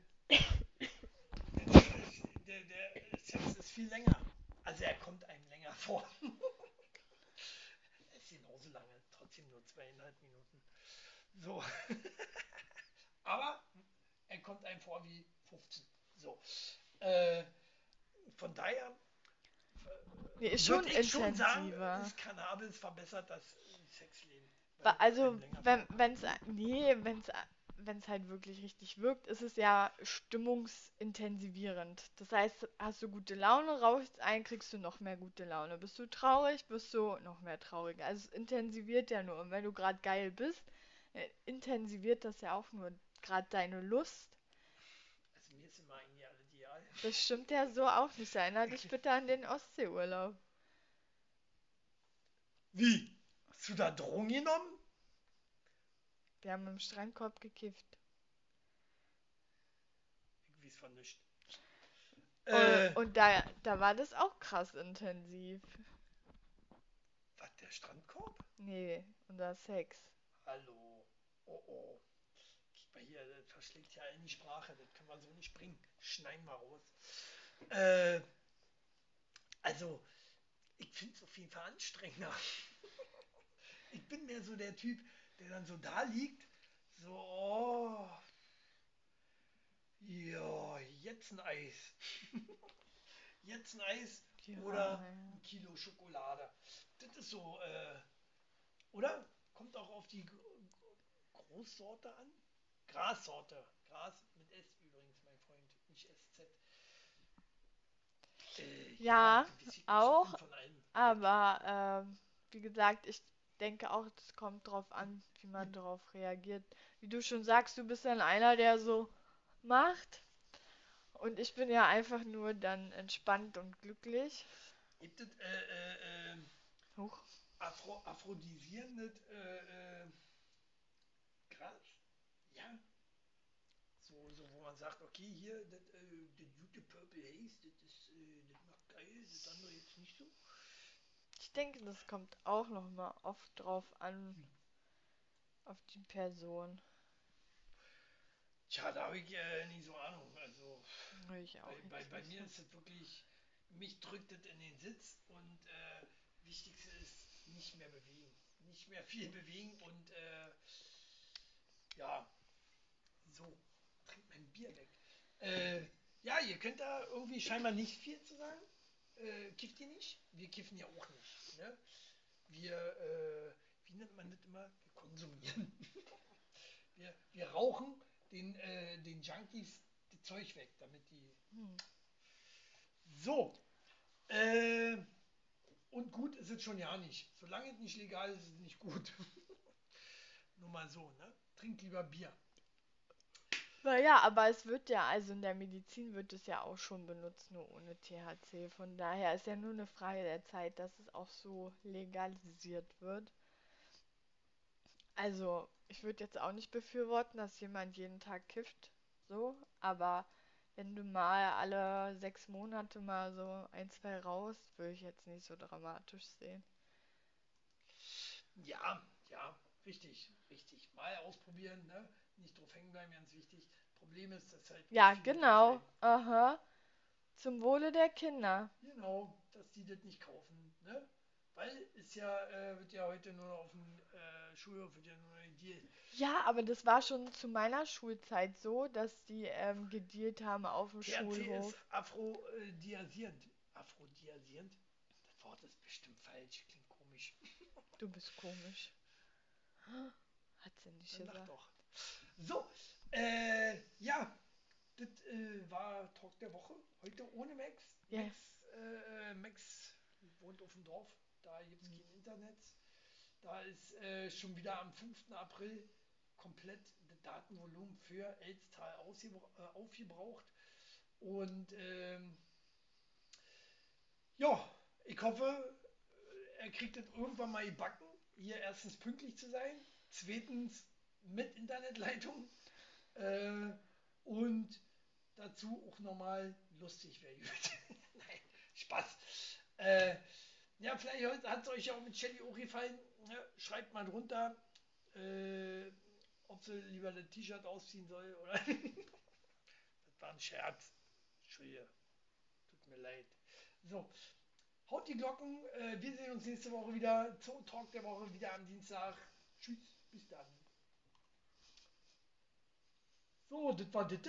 der, der Sex ist viel länger. Also er kommt einem länger vor. es ist genauso lange, trotzdem nur zweieinhalb Minuten. So. Aber er kommt einem vor wie 15. So. Äh, von daher Nee, ist schon ich schon sagen, intensiver. das Cannabis verbessert das Sexleben. es Also, wenn, vorkommt. wenn's, nee, wenn's, wenn's halt wirklich richtig wirkt, ist es ja stimmungsintensivierend. Das heißt, hast du gute Laune, rauchst ein, kriegst du noch mehr gute Laune. Bist du traurig, bist du noch mehr traurig. Also es intensiviert ja nur. Und wenn du gerade geil bist, äh, intensiviert das ja auch nur gerade deine Lust. Also mir ist immer eigentlich alles ideal. Das stimmt ja so auch nicht. Erinner dich bitte an den Ostseeurlaub. Wie? Hast du da Drogen genommen? Wir haben im Strandkorb gekifft. Ich weiß von nichts. Und- Äh, Und da, da war das auch krass intensiv. was, der Strandkorb? Nee, unser Sex. Hallo. Oh oh. Guck mal hier, das verschlägt ja in die Sprache. Das können wir so nicht bringen. Schneiden wir raus. Äh, also, ich finde es auf jeden Fall anstrengender. ich bin mehr so der Typ, der dann so da liegt. So, oh. Ja, jetzt ein Eis. jetzt ein Eis Ja, oder ein Kilo Schokolade. Das ist so, äh, oder? Kommt auch auf die Großsorte an? Grassorte. Gras mit S übrigens, mein Freund, nicht SZ. Äh, Ja, auch. Aber ähm, wie gesagt, ich denke auch, es kommt drauf an, wie man darauf reagiert. Wie du schon sagst, du bist dann einer, der so macht. Und ich bin ja einfach nur dann entspannt und glücklich. Gibt es äh, äh, äh, Huch. Afro aphrodisierendes äh, äh, Gras? Ja. So, so, wo man sagt, okay, hier, das äh, das gute Purple Haze, das ist, äh, das macht geil, das andere jetzt nicht so. Ich denke, das kommt auch nochmal oft drauf an, auf die Person. Tja, da habe ich äh, nicht so Ahnung. Also ich auch bei, bei, bei mir ist es wirklich, mich drückt es in den Sitz und äh, wichtigste ist, nicht mehr bewegen. Nicht mehr viel bewegen und äh, ja, so, trink mein Bier weg. Äh, ja, ihr könnt da irgendwie scheinbar nicht viel zu sagen. Äh, kifft ihr nicht? Wir kiffen ja auch nicht. Ne? Wir, äh, wie nennt man das immer? Wir konsumieren. wir, wir rauchen den, äh, den Junkies das Zeug weg, damit die. Hm. So. Äh, und gut ist es schon ja nicht. Solange es nicht legal ist, ist es nicht gut. Nur mal so, ne? Trink lieber Bier. Naja, aber es wird ja, also in der Medizin wird es ja auch schon benutzt, nur ohne THC. Von daher ist ja nur eine Frage der Zeit, dass es auch so legalisiert wird. Also, ich würde jetzt auch nicht befürworten, dass jemand jeden Tag kifft, so, aber wenn du mal alle sechs Monate mal so ein, zwei raus, würde ich jetzt nicht so dramatisch sehen. Ja, ja, richtig, richtig. Mal ausprobieren, ne? Nicht drauf hängen bleiben, ganz wichtig. Problem ist, dass halt Ja, genau. Aha. Zum Wohle der Kinder. Genau, dass die das nicht kaufen, ne? Weil es ja, äh, wird ja heute nur noch auf dem äh, Schulhof wird ja nur gedealt. Ja, aber das war schon zu meiner Schulzeit so, dass die ähm, gedealt haben auf dem THC ist Schulhof. aphrodisiasierend. Aphrodisiasierend? Das Wort ist bestimmt falsch, klingt komisch. Du bist komisch. Hat sie nicht Dann gesagt. doch. So, äh, ja, das äh, war Talk der Woche. Heute ohne Max. Ja. Max, äh, Max wohnt auf dem Dorf. Da gibt es kein Internet. Da ist äh, schon wieder am 5. April komplett das Datenvolumen für Elstal äh, aufgebraucht. Und ähm, ja, ich hoffe, er kriegt das irgendwann mal gebacken, hier erstens pünktlich zu sein, zweitens mit Internetleitung äh, und dazu auch nochmal lustig wäre gut. Nein, Spaß. Äh, ja, vielleicht hat es euch ja auch mit Shelly auch gefallen. Ja, schreibt mal drunter, äh, ob sie lieber das T-Shirt ausziehen soll oder. das war ein Scherz. Entschuldige. Tut mir leid. So, haut die Glocken. Äh, wir sehen uns nächste Woche wieder zum Talk der Woche, wieder am Dienstag. Tschüss, bis dann. So, das war das.